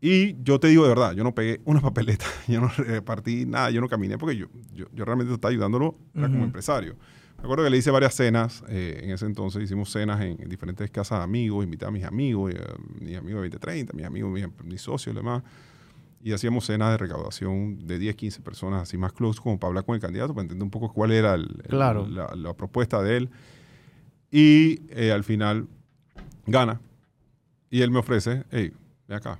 Y yo te digo de verdad, yo no pegué una papeleta, yo no repartí nada, yo no caminé porque yo, yo, yo realmente estaba ayudándolo era como Ujú. empresario. Me acuerdo que le hice varias cenas, eh, en ese entonces hicimos cenas en, en diferentes casas de amigos, invité a mis amigos, eh, mis amigos de 2030, mis amigos, mis, mis socios y demás. Y hacíamos cenas de recaudación de 10, 15 personas, así más close, como para hablar con el candidato, para entender un poco cuál era el- el- Claro. la, la propuesta de él. Y eh, al final gana. Y él me ofrece, hey, ven acá.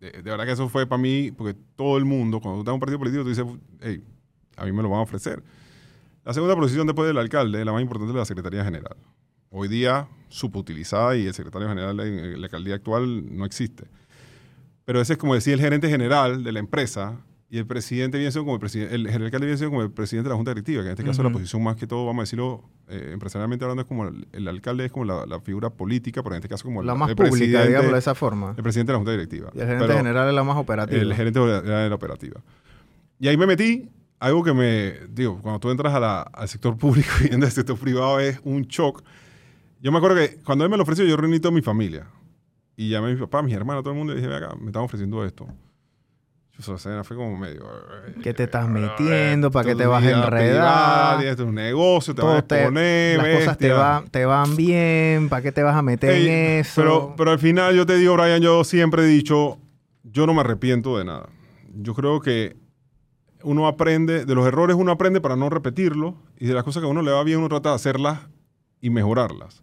De, de verdad que eso fue para mí, porque todo el mundo, cuando tú estás en un partido político, tú dices, hey, a mí me lo van a ofrecer. La segunda posición después del alcalde, la más importante es la Secretaría General. Hoy día, subutilizada y el secretario general en la alcaldía actual no existe. Pero ese es como decir el gerente general de la empresa y el presidente viene siendo como el presidente, el, el alcalde viene siendo como el presidente de la junta directiva, que en este caso la posición más que todo, vamos a decirlo, eh, empresarialmente hablando, es como el, el alcalde es como la, la figura política, pero en este caso como La el, más pública, digámoslo de esa forma. el presidente de la junta directiva. Y el gerente Pero- general es la más operativa. el gerente de la, de la operativa. Y ahí me metí, algo que me, digo, cuando tú entras a la- al sector público y vienes del sector privado es un shock. Yo me acuerdo que cuando él me lo ofreció, yo reuní toda mi familia. Y llamé a mi papá, a mis hermanos, a todo el mundo y dije, "Ven acá, me están ofreciendo esto. Yo, sea, fue como medio... ¿Qué te estás metiendo? ¿Para qué te vas a enredar? Tienes tu negocio, te vas a exponer, las cosas te, bestia". va- te van bien, ¿para qué te vas a meter Ey, en eso? Pero, pero al final yo te digo, Brian, yo siempre he dicho, yo no me arrepiento de nada. Yo creo que uno aprende, de los errores uno aprende para no repetirlos y de las cosas que a uno le va bien uno trata de hacerlas y mejorarlas.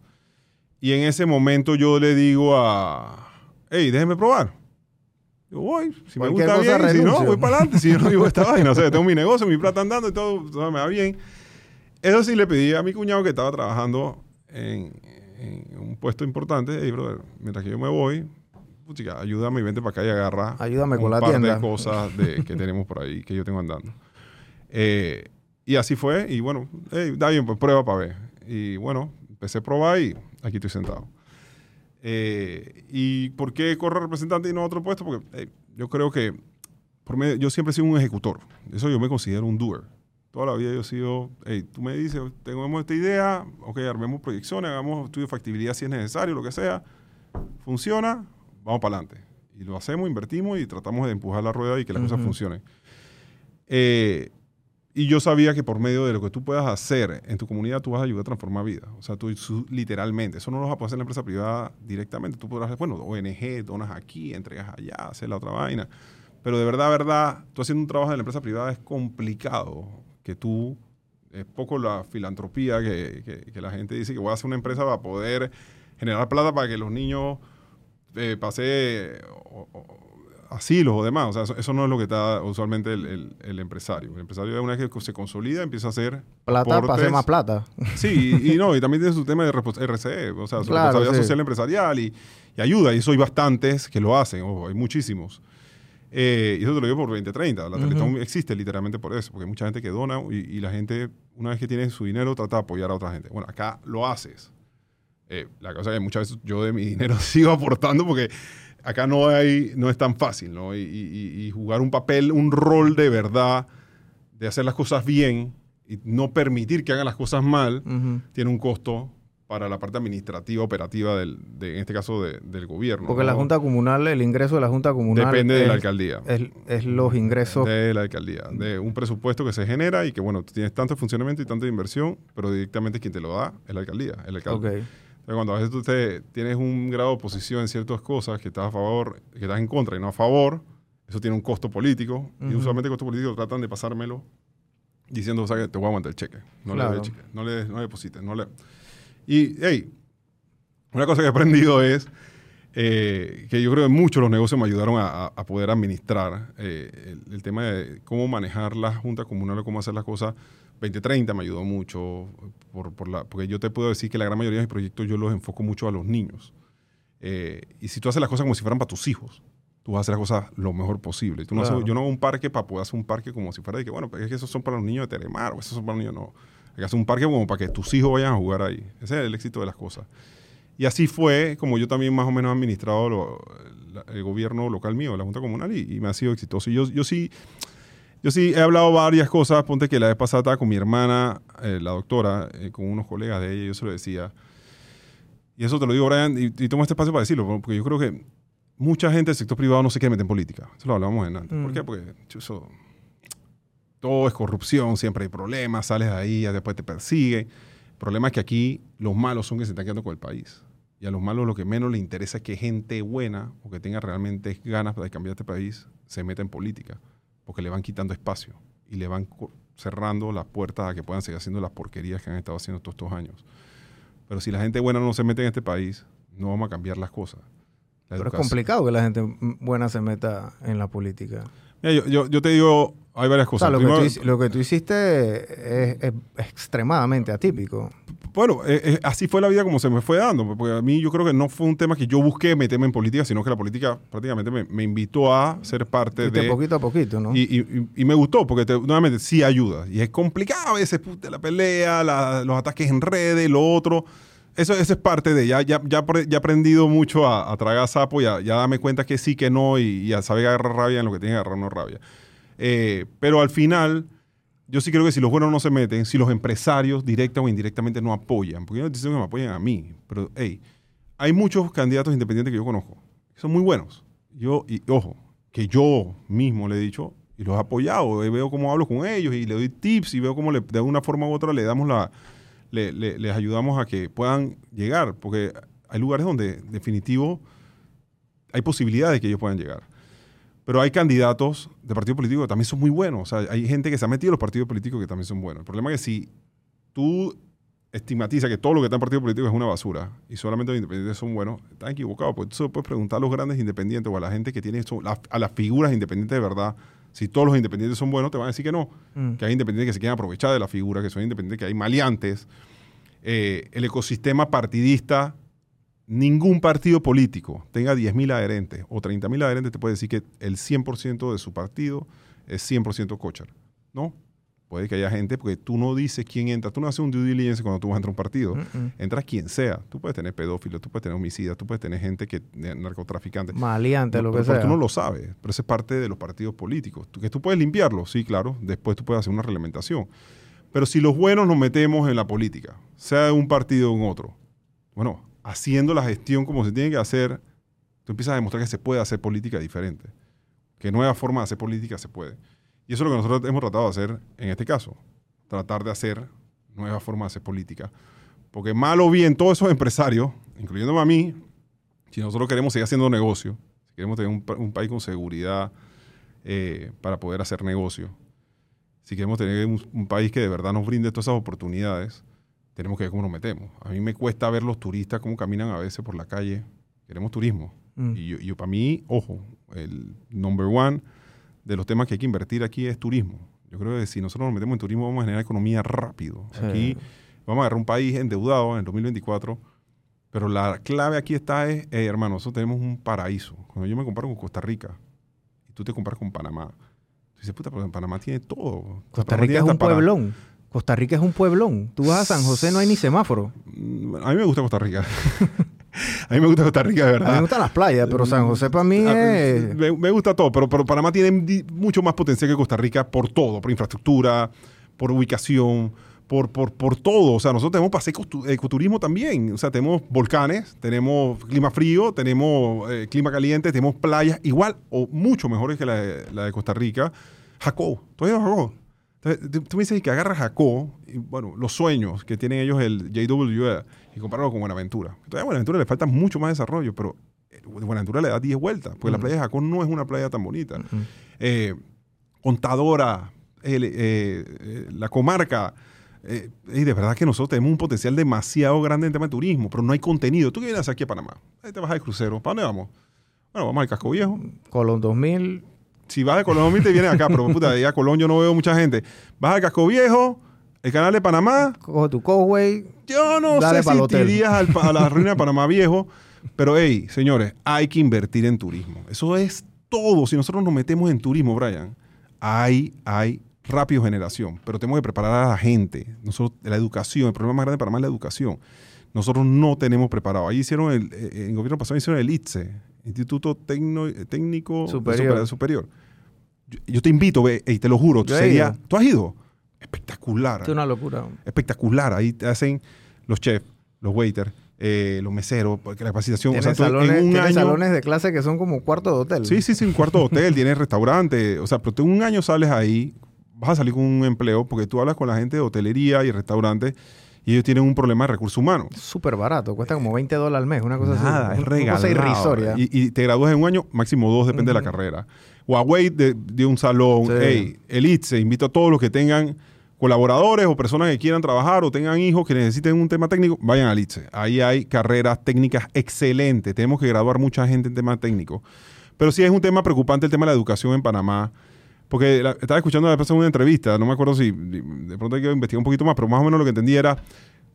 Y en ese momento yo le digo a, hey, déjeme probar. Yo voy, si me gusta bien, si no, voy para adelante. Si yo no digo esta vaina, o sea, tengo mi negocio, mi plata andando y todo, todo me va bien. Eso sí le pedí a mi cuñado que estaba trabajando en, en un puesto importante. Hey, brother, mientras que yo me voy, ayúdame y vente para acá y agarra Ayúdame un con la par tienda. de cosas de- que tenemos por ahí, que yo tengo andando. Eh, y así fue. Y bueno, hey, da bien, pues prueba para ver. Y bueno, empecé a probar y aquí estoy sentado. Eh, ¿Y por qué correr representante y no otro puesto? Porque eh, yo creo que por medio- yo siempre he sido un ejecutor. Eso yo me considero un doer. Toda la vida yo he sido, hey, tú me dices, tenemos esta idea, ok, armemos proyecciones, hagamos estudio de factibilidad si es necesario, lo que sea. Funciona, vamos para adelante. Y lo hacemos, invertimos y tratamos de empujar la rueda y que las cosas Ujú. funcionen. Eh, y yo sabía que por medio de lo que tú puedas hacer en tu comunidad, tú vas a ayudar a transformar vidas. O sea, tú literalmente, eso no lo vas a poder hacer en la empresa privada directamente. Tú podrás, bueno, ONG, donas aquí, entregas allá, hacer la otra vaina. Pero de verdad, verdad, tú haciendo un trabajo en la empresa privada es complicado que tú, es poco la filantropía que, que- que la gente dice que voy a hacer una empresa para poder generar plata para que los niños eh, pase o- o- asilos o demás. O sea, eso, eso no es lo que está usualmente el, el- el empresario. El empresario es una vez que se consolida, empieza a hacer Plata para hacer aportes. más plata. Sí, y, y no, y también tiene su tema de RCE, o sea, su Claro, responsabilidad sí. social empresarial y, y ayuda. Y eso hay bastantes que lo hacen, ojo, hay muchísimos. Eh, y eso te lo digo por 2030. La Teletón existe literalmente por eso, porque hay mucha gente que dona y, y la gente, una vez que tiene su dinero, trata de apoyar a otra gente. Bueno, acá lo haces. Eh, la cosa es que muchas veces yo de mi dinero sigo aportando porque acá no hay, no es tan fácil, ¿no? Y, y- y jugar un papel, un rol de verdad, de hacer las cosas bien y no permitir que hagan las cosas mal, tiene un costo para la parte administrativa, operativa, del, de, en este caso de- del gobierno. Porque la. Junta Comunal, el ingreso de la Junta Comunal Depende de la alcaldía. es, es los ingresos. De la alcaldía, de un presupuesto que se genera y que, bueno, tú tienes tanto funcionamiento y tanta inversión, pero directamente quien te lo da es la alcaldía, el alcalde. Cuando a veces tú te- tienes un grado de oposición en ciertas cosas que estás a favor, que estás en contra y no a favor, eso tiene un costo político. Y usualmente el costo político tratan de pasármelo diciendo, o sea, que te voy a aguantar el cheque. No Claro. le des cheque, no le, no le deposites. No le... Y, hey, una cosa que he aprendido es eh, que yo creo que muchos los negocios me ayudaron a, a- poder administrar eh, el, el tema de cómo manejar la junta comunal o cómo hacer las cosas. 2030 me ayudó mucho, por, por la, porque yo te puedo decir que la gran mayoría de mis proyectos yo los enfoco mucho a los niños. Eh, y si tú haces las cosas como si fueran para tus hijos, tú vas a hacer las cosas lo mejor posible. Tú no haces- Claro. yo no hago un parque para poder hacer un parque como si fuera de que, bueno, es que esos son para los niños de Telemar o esos son para los niños, no. Hay que hacer un parque como para que tus hijos vayan a jugar ahí. Ese es el éxito de las cosas. Y así fue como yo también más o menos he administrado lo- la- el gobierno local mío, la Junta Comunal, y, y me ha sido exitoso. Y yo, yo sí... Yo sí he hablado varias cosas. Ponte que la vez pasada estaba con mi hermana, eh, la doctora, eh, con unos colegas de ella, y yo se lo decía. Y eso te lo digo, Brian, y, y tomo este espacio para decirlo, porque yo creo que mucha gente del sector privado no se quiere meter en política. Eso lo hablábamos en antes. ¿Por Mm. qué? Porque chu, eso, todo es corrupción, siempre hay problemas, sales de ahí, después te persigue. El problema es que aquí los malos son que se están quedando con el país. Y a los malos lo que menos les interesa es que gente buena o que tenga realmente ganas de cambiar este país se meta en política, porque le van quitando espacio y le van cerrando las puertas a que puedan seguir haciendo las porquerías que han estado haciendo todos estos años. Pero si la gente buena no se mete en este país, no vamos a cambiar las cosas. La Pero es complicado que la gente buena se meta en la política. Mira, yo, yo- yo te digo, hay varias O cosas. sea, lo que, tú, hici- lo que tú hiciste es, es extremadamente atípico. Bueno, eh, eh, así fue la vida como se me fue dando, porque a mí yo creo que no fue un tema que yo busqué meterme en política, sino que la política prácticamente me, me invitó a ser parte Fuiste de... poquito a poquito, ¿no? Y, y- y me gustó, porque te- nuevamente sí ayuda. Y es complicado a veces, puta, la pelea, la- los ataques en redes, lo otro. Eso, eso es parte de, ya, ya, ya, he aprendido mucho a, a tragar sapo y a, ya darme cuenta que sí, que no, y, y a saber agarrar rabia en lo que tiene que agarrar no rabia. Eh, pero al final, yo sí creo que si los buenos no se meten, si los empresarios directa o indirectamente no apoyan, porque yo no diciendo que me apoyen a mí, pero hey, hay muchos candidatos independientes que yo conozco, que son muy buenos. Yo, y ojo, que yo mismo le he dicho y los he apoyado, y veo cómo hablo con ellos y le doy tips y veo cómo le- de una forma u otra le damos la, le- le- les ayudamos a que puedan llegar, porque hay lugares donde definitivo hay posibilidades de que ellos puedan llegar. Pero hay candidatos de partidos políticos que también son muy buenos. O sea, hay gente que se ha metido en los partidos políticos que también son buenos. El problema es que si tú estigmatiza que todo lo que está en partido político es una basura y solamente los independientes son buenos, están equivocados. Pues tú puedes preguntar a los grandes independientes o a la gente que tiene eso, a las figuras independientes de verdad. Si todos los independientes son buenos, te van a decir que no. Mm. Que hay independientes que se quieren aprovechar de la figura, que son independientes, que hay maleantes. Eh, el ecosistema partidista, ningún partido político tenga 10.000 adherentes o 30.000 adherentes, te puede decir que el 100% de su partido es 100% cochar. ¿No? Puede que haya gente, porque tú no dices quién entra. Tú no haces un due diligence cuando tú vas a entrar a un partido. Entras quien sea. Tú puedes tener pedófilos, tú puedes tener homicidas, tú puedes tener gente que narcotraficantes. Maleante, No, lo que sea. tú no lo sabes, pero eso es parte de los partidos políticos. Tú, que tú puedes limpiarlo, sí, claro. Después tú puedes hacer una reglamentación. Pero si los buenos nos metemos en la política, sea de un partido o en otro, bueno, haciendo la gestión como se tiene que hacer, tú empiezas a demostrar que se puede hacer política diferente. Que nueva forma de hacer política se puede. Y eso es lo que nosotros hemos tratado de hacer en este caso. Tratar de hacer nuevas formas de hacer política. Porque mal o bien, todos esos empresarios, incluyéndome a mí, si nosotros queremos seguir haciendo negocio, si queremos tener un país con seguridad eh, para poder hacer negocio, si queremos tener un, un país que de verdad nos brinde todas esas oportunidades, tenemos que ver cómo nos metemos. A mí me cuesta ver los turistas cómo caminan a veces por la calle. Queremos turismo. Mm. Y yo, yo para mí, ojo, el number one de los temas que hay que invertir aquí es turismo. Yo creo que si nosotros nos metemos en turismo vamos a generar economía rápido. Sí. Aquí vamos a agarrar un país endeudado en el 2024, pero la clave aquí está es, hermano, nosotros tenemos un paraíso. Cuando yo me comparo con Costa Rica y tú te comparas con Panamá, tú dices, puta, pero en Panamá tiene todo. Costa Rica es un para- pueblón. Costa Rica es un pueblón. Tú vas a San José, no hay ni semáforo. A mí me gusta Costa Rica. a mí me gusta Costa Rica, de A mí verdad. me gustan las playas, pero San José para mí Ah, es... Me, me gusta todo, pero, pero Panamá tiene mucho más potencial que Costa Rica por todo, por infraestructura, por ubicación, por, por, por todo. O sea, nosotros tenemos para hacer ecoturismo también. O sea, tenemos volcanes, tenemos clima frío, tenemos eh, clima caliente, tenemos playas igual o mucho mejores que la de, la de Costa Rica. Jacó, ¿tú has ido a Jacó? Entonces, tú- me dices que agarras Jacó, y, bueno, los sueños que tienen ellos el JWA y compararlo con Buenaventura. Todavía a Buenaventura le falta mucho más desarrollo, pero eh, Buenaventura le da 10 vueltas, porque la playa de Jacó no es una playa tan bonita. Eh, Contadora, el, eh, la comarca, eh, y de verdad que nosotros tenemos un potencial demasiado grande en tema de turismo, pero no hay contenido. Tú que vienes aquí a Panamá, ahí te vas al crucero, ¿para dónde vamos? Bueno, vamos al Casco Viejo. Colón 2000, Si vas de Colón te vienes acá, pero puta, de ahí a Colón yo no veo mucha gente. Vas al Casco Viejo, el canal de Panamá, coge tu Cowway. yo no Dale sé si te irías al a la ruina de Panamá Viejo, pero hey, señores, hay que invertir en turismo. Eso es todo. Si nosotros nos metemos en turismo, Brian, hay, hay rápido generación, pero tenemos que preparar a la gente. Nosotros, la educación, el problema más grande de Panamá es la educación. Nosotros no tenemos preparado. Ahí hicieron, el, eh, en el gobierno pasado hicieron el ITSE, Instituto Tecno- eh, Técnico Superior. Super- Superior. Yo, yo te invito, ve, ey, te lo juro, Yo sería, ido. ¿tú has ido? Espectacular Es una locura. espectacular. Ahí te hacen los chefs, los waiters, eh, los meseros, porque la capacitación. o Tiene sea, tú salones, en un año. salones de clase que son como cuarto de hotel. Sí, sí, sí, un cuarto de hotel, tienes restaurante. O sea, pero tú en un año sales ahí, vas a salir con un empleo, porque tú hablas con la gente de hotelería y restaurantes y ellos tienen un problema de recursos humanos. Súper barato. Cuesta como 20 dólares al mes. Una cosa Nada, así. es Una cosa irrisoria. Y, y te gradúas en un año, máximo dos, depende de la carrera. Huawei de, de un salón, Sí. hey, el ITSE, invito a todos los que tengan colaboradores o personas que quieran trabajar o tengan hijos que necesiten un tema técnico, vayan al ITSE. Ahí hay carreras técnicas excelentes. Tenemos que graduar mucha gente en temas técnicos. Pero sí es un tema preocupante el tema de la educación en Panamá. Porque la- estaba escuchando después una entrevista, no me acuerdo si de pronto hay que investigar un poquito más, pero más o menos lo que entendí era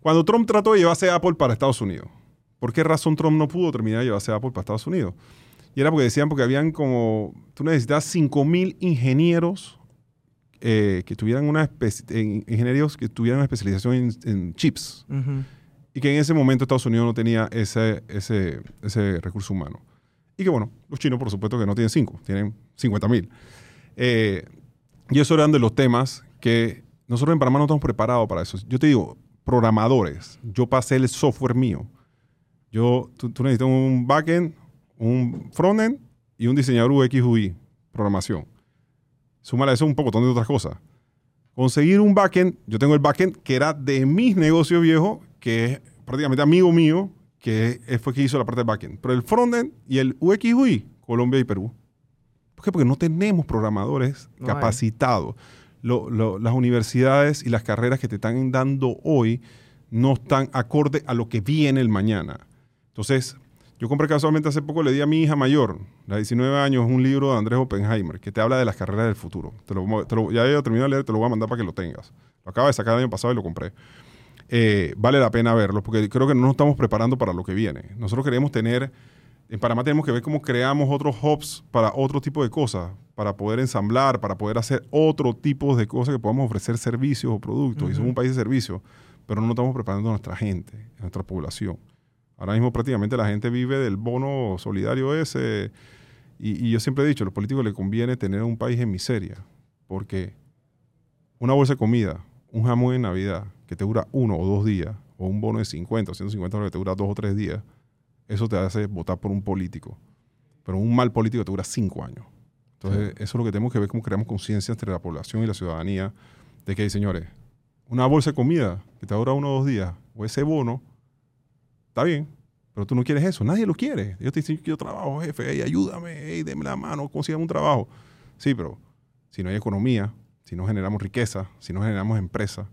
cuando Trump trató de llevarse Apple para Estados Unidos. ¿Por qué razón Trump no pudo terminar de llevarse Apple para Estados Unidos? Y era porque decían porque habían como, tú necesitas 5.000 ingenieros eh, que tuvieran una en- ingenieros que tuvieran una especialización en, en chips Ujú. y que en ese momento Estados Unidos no tenía ese, ese, ese recurso humano. Y que bueno, los chinos por supuesto que no tienen 5, tienen 50.000. Eh, y eso eran de los temas que nosotros en Panamá no estamos preparados para eso. Yo te digo, programadores, yo pasé el software mío. Yo, tú, tú necesitas un backend, un frontend y un diseñador UX UI, programación. Súmale a eso un poco de otras cosas. Conseguir un backend, yo tengo el backend que era de mis negocios viejos, que es prácticamente amigo mío, que fue que hizo la parte del backend. Pero el frontend y el UX UI, Colombia y Perú. ¿Por qué? Porque no tenemos programadores No capacitados. Lo- lo- las universidades y las carreras que te están dando hoy no están acorde a lo que viene el mañana. Entonces, yo compré casualmente hace poco, le di a mi hija mayor, la de 19 años, un libro de Andrés Oppenheimer que te habla de las carreras del futuro. Te lo, te lo- ya he terminado de leer, te lo voy a mandar para que lo tengas. Lo acaba de sacar el año pasado y lo compré. Eh, vale la pena verlo porque creo que no nos estamos preparando para lo que viene. Nosotros queremos tener, en Panamá tenemos que ver cómo creamos otros hubs para otro tipo de cosas, para poder ensamblar, para poder hacer otro tipo de cosas que podamos ofrecer servicios o productos. Y somos un país de servicios, pero no estamos preparando a nuestra gente, a nuestra población. Ahora mismo prácticamente la gente vive del bono solidario ese. Y, y yo siempre he dicho, a los políticos les conviene tener un país en miseria, porque una bolsa de comida, un jamón en Navidad que te dura uno o dos días, o un bono de 50 o 150 dólares que te dura dos o tres días, eso te hace votar por un político. Pero un mal político te dura cinco años. Entonces, eso es lo que tenemos que ver, cómo creamos conciencia entre la población y la ciudadanía de que, señores, una bolsa de comida que te dura uno o dos días, o ese bono, está bien, pero tú no quieres eso. Nadie lo quiere. Ellos te dicen, yo trabajo, jefe, hey, ayúdame, hey, deme la mano, consigamos un trabajo. Sí, pero si no hay economía, si no generamos riqueza, si no generamos empresas,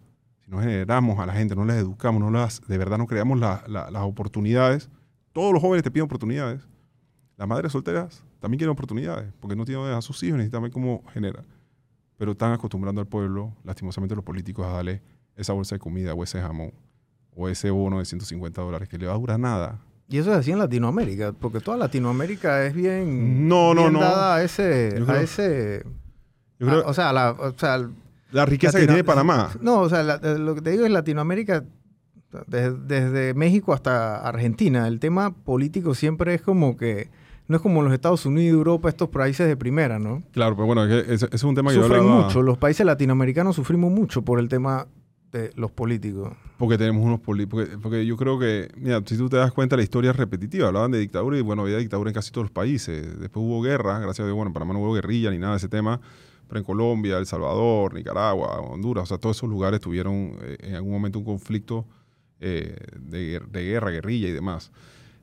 si no generamos a la gente, no les educamos, no las, de verdad no creamos la- la- las oportunidades, todos los jóvenes te piden oportunidades. Las madres solteras también quieren oportunidades, porque no tienen a sus hijos, necesitan ver cómo genera. Pero están acostumbrando al pueblo, lastimosamente los políticos, a darle esa bolsa de comida o ese jamón o ese bono de 150 dólares que le va a durar nada. Y eso es así en Latinoamérica, porque toda Latinoamérica es bien, No, no, bien no. dada a ese, Yo a creo- ese, Yo creo a- o sea, la, o sea, la riqueza que Latino- tiene Panamá. No, o sea, la- lo que te digo es Latinoamérica, desde, desde México hasta Argentina, el tema político siempre es como que, no es como los Estados Unidos, Europa, estos países de primera, ¿no? Claro, pero bueno, es que ese, ese es un tema que yo Sufren hablaba- mucho, los países latinoamericanos sufrimos mucho por el tema de los políticos. Porque tenemos unos políticos. Porque, porque yo creo que, mira, si tú te das cuenta, la historia es repetitiva. Hablaban de dictadura y bueno, había dictadura en casi todos los países. Después hubo guerra, gracias a Dios, bueno, en Panamá no hubo guerrilla ni nada de ese tema. Pero en Colombia, El Salvador, Nicaragua, Honduras, o sea, todos esos lugares tuvieron eh, en algún momento un conflicto eh, de, de guerra, guerrilla y demás.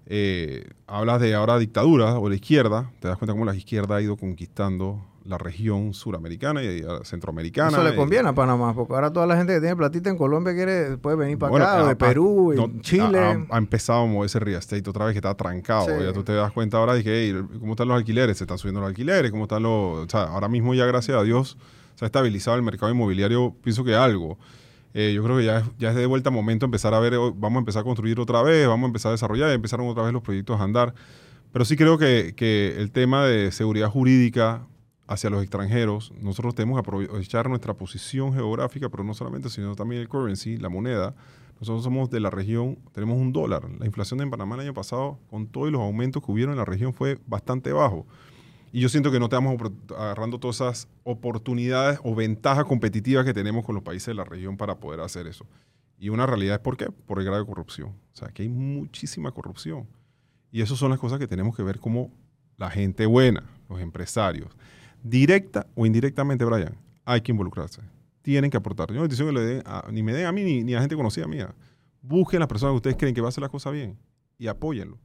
Eh, hablas de ahora dictadura o la izquierda, te das cuenta cómo la izquierda ha ido conquistando la región suramericana y centroamericana. Eso le y- conviene a Panamá, porque ahora toda la gente que tiene platita en Colombia quiere puede venir para Bueno, acá, ha- de Perú, no, Chile. Ha, ha- ha empezado a moverse real estate otra vez que está trancado. Sí. Ya tú te das cuenta ahora de que, hey, ¿cómo están los alquileres? Se están subiendo los alquileres, ¿cómo están los...? O sea, ahora mismo ya, gracias a Dios, se ha estabilizado el mercado inmobiliario, pienso que algo. Eh, yo creo que ya ya es de vuelta momento empezar a ver, oh, vamos a empezar a construir otra vez, vamos a empezar a desarrollar, empezaron otra vez los proyectos a andar. Pero sí creo que, que el tema de seguridad jurídica hacia los extranjeros, nosotros tenemos que aprovechar nuestra posición geográfica, pero no solamente, sino también el currency, la moneda. Nosotros somos de la región, tenemos un dólar. La inflación en Panamá el año pasado, con todos los aumentos que hubieron en la región, fue bastante bajo. Y yo siento que no estamos agarrando todas esas oportunidades o ventajas competitivas que tenemos con los países de la región para poder hacer eso. Y una realidad es por qué? Por el grado de corrupción. O sea, que hay muchísima corrupción. Y esas son las cosas que tenemos que ver como la gente buena, los empresarios, directa o indirectamente, Brian, hay que involucrarse. Tienen que aportar. Yo no estoy diciendo que le den a- ni me den a mí ni, ni a gente conocida mía. Busquen las personas que ustedes creen que va a hacer las cosas bien y apóyenlo.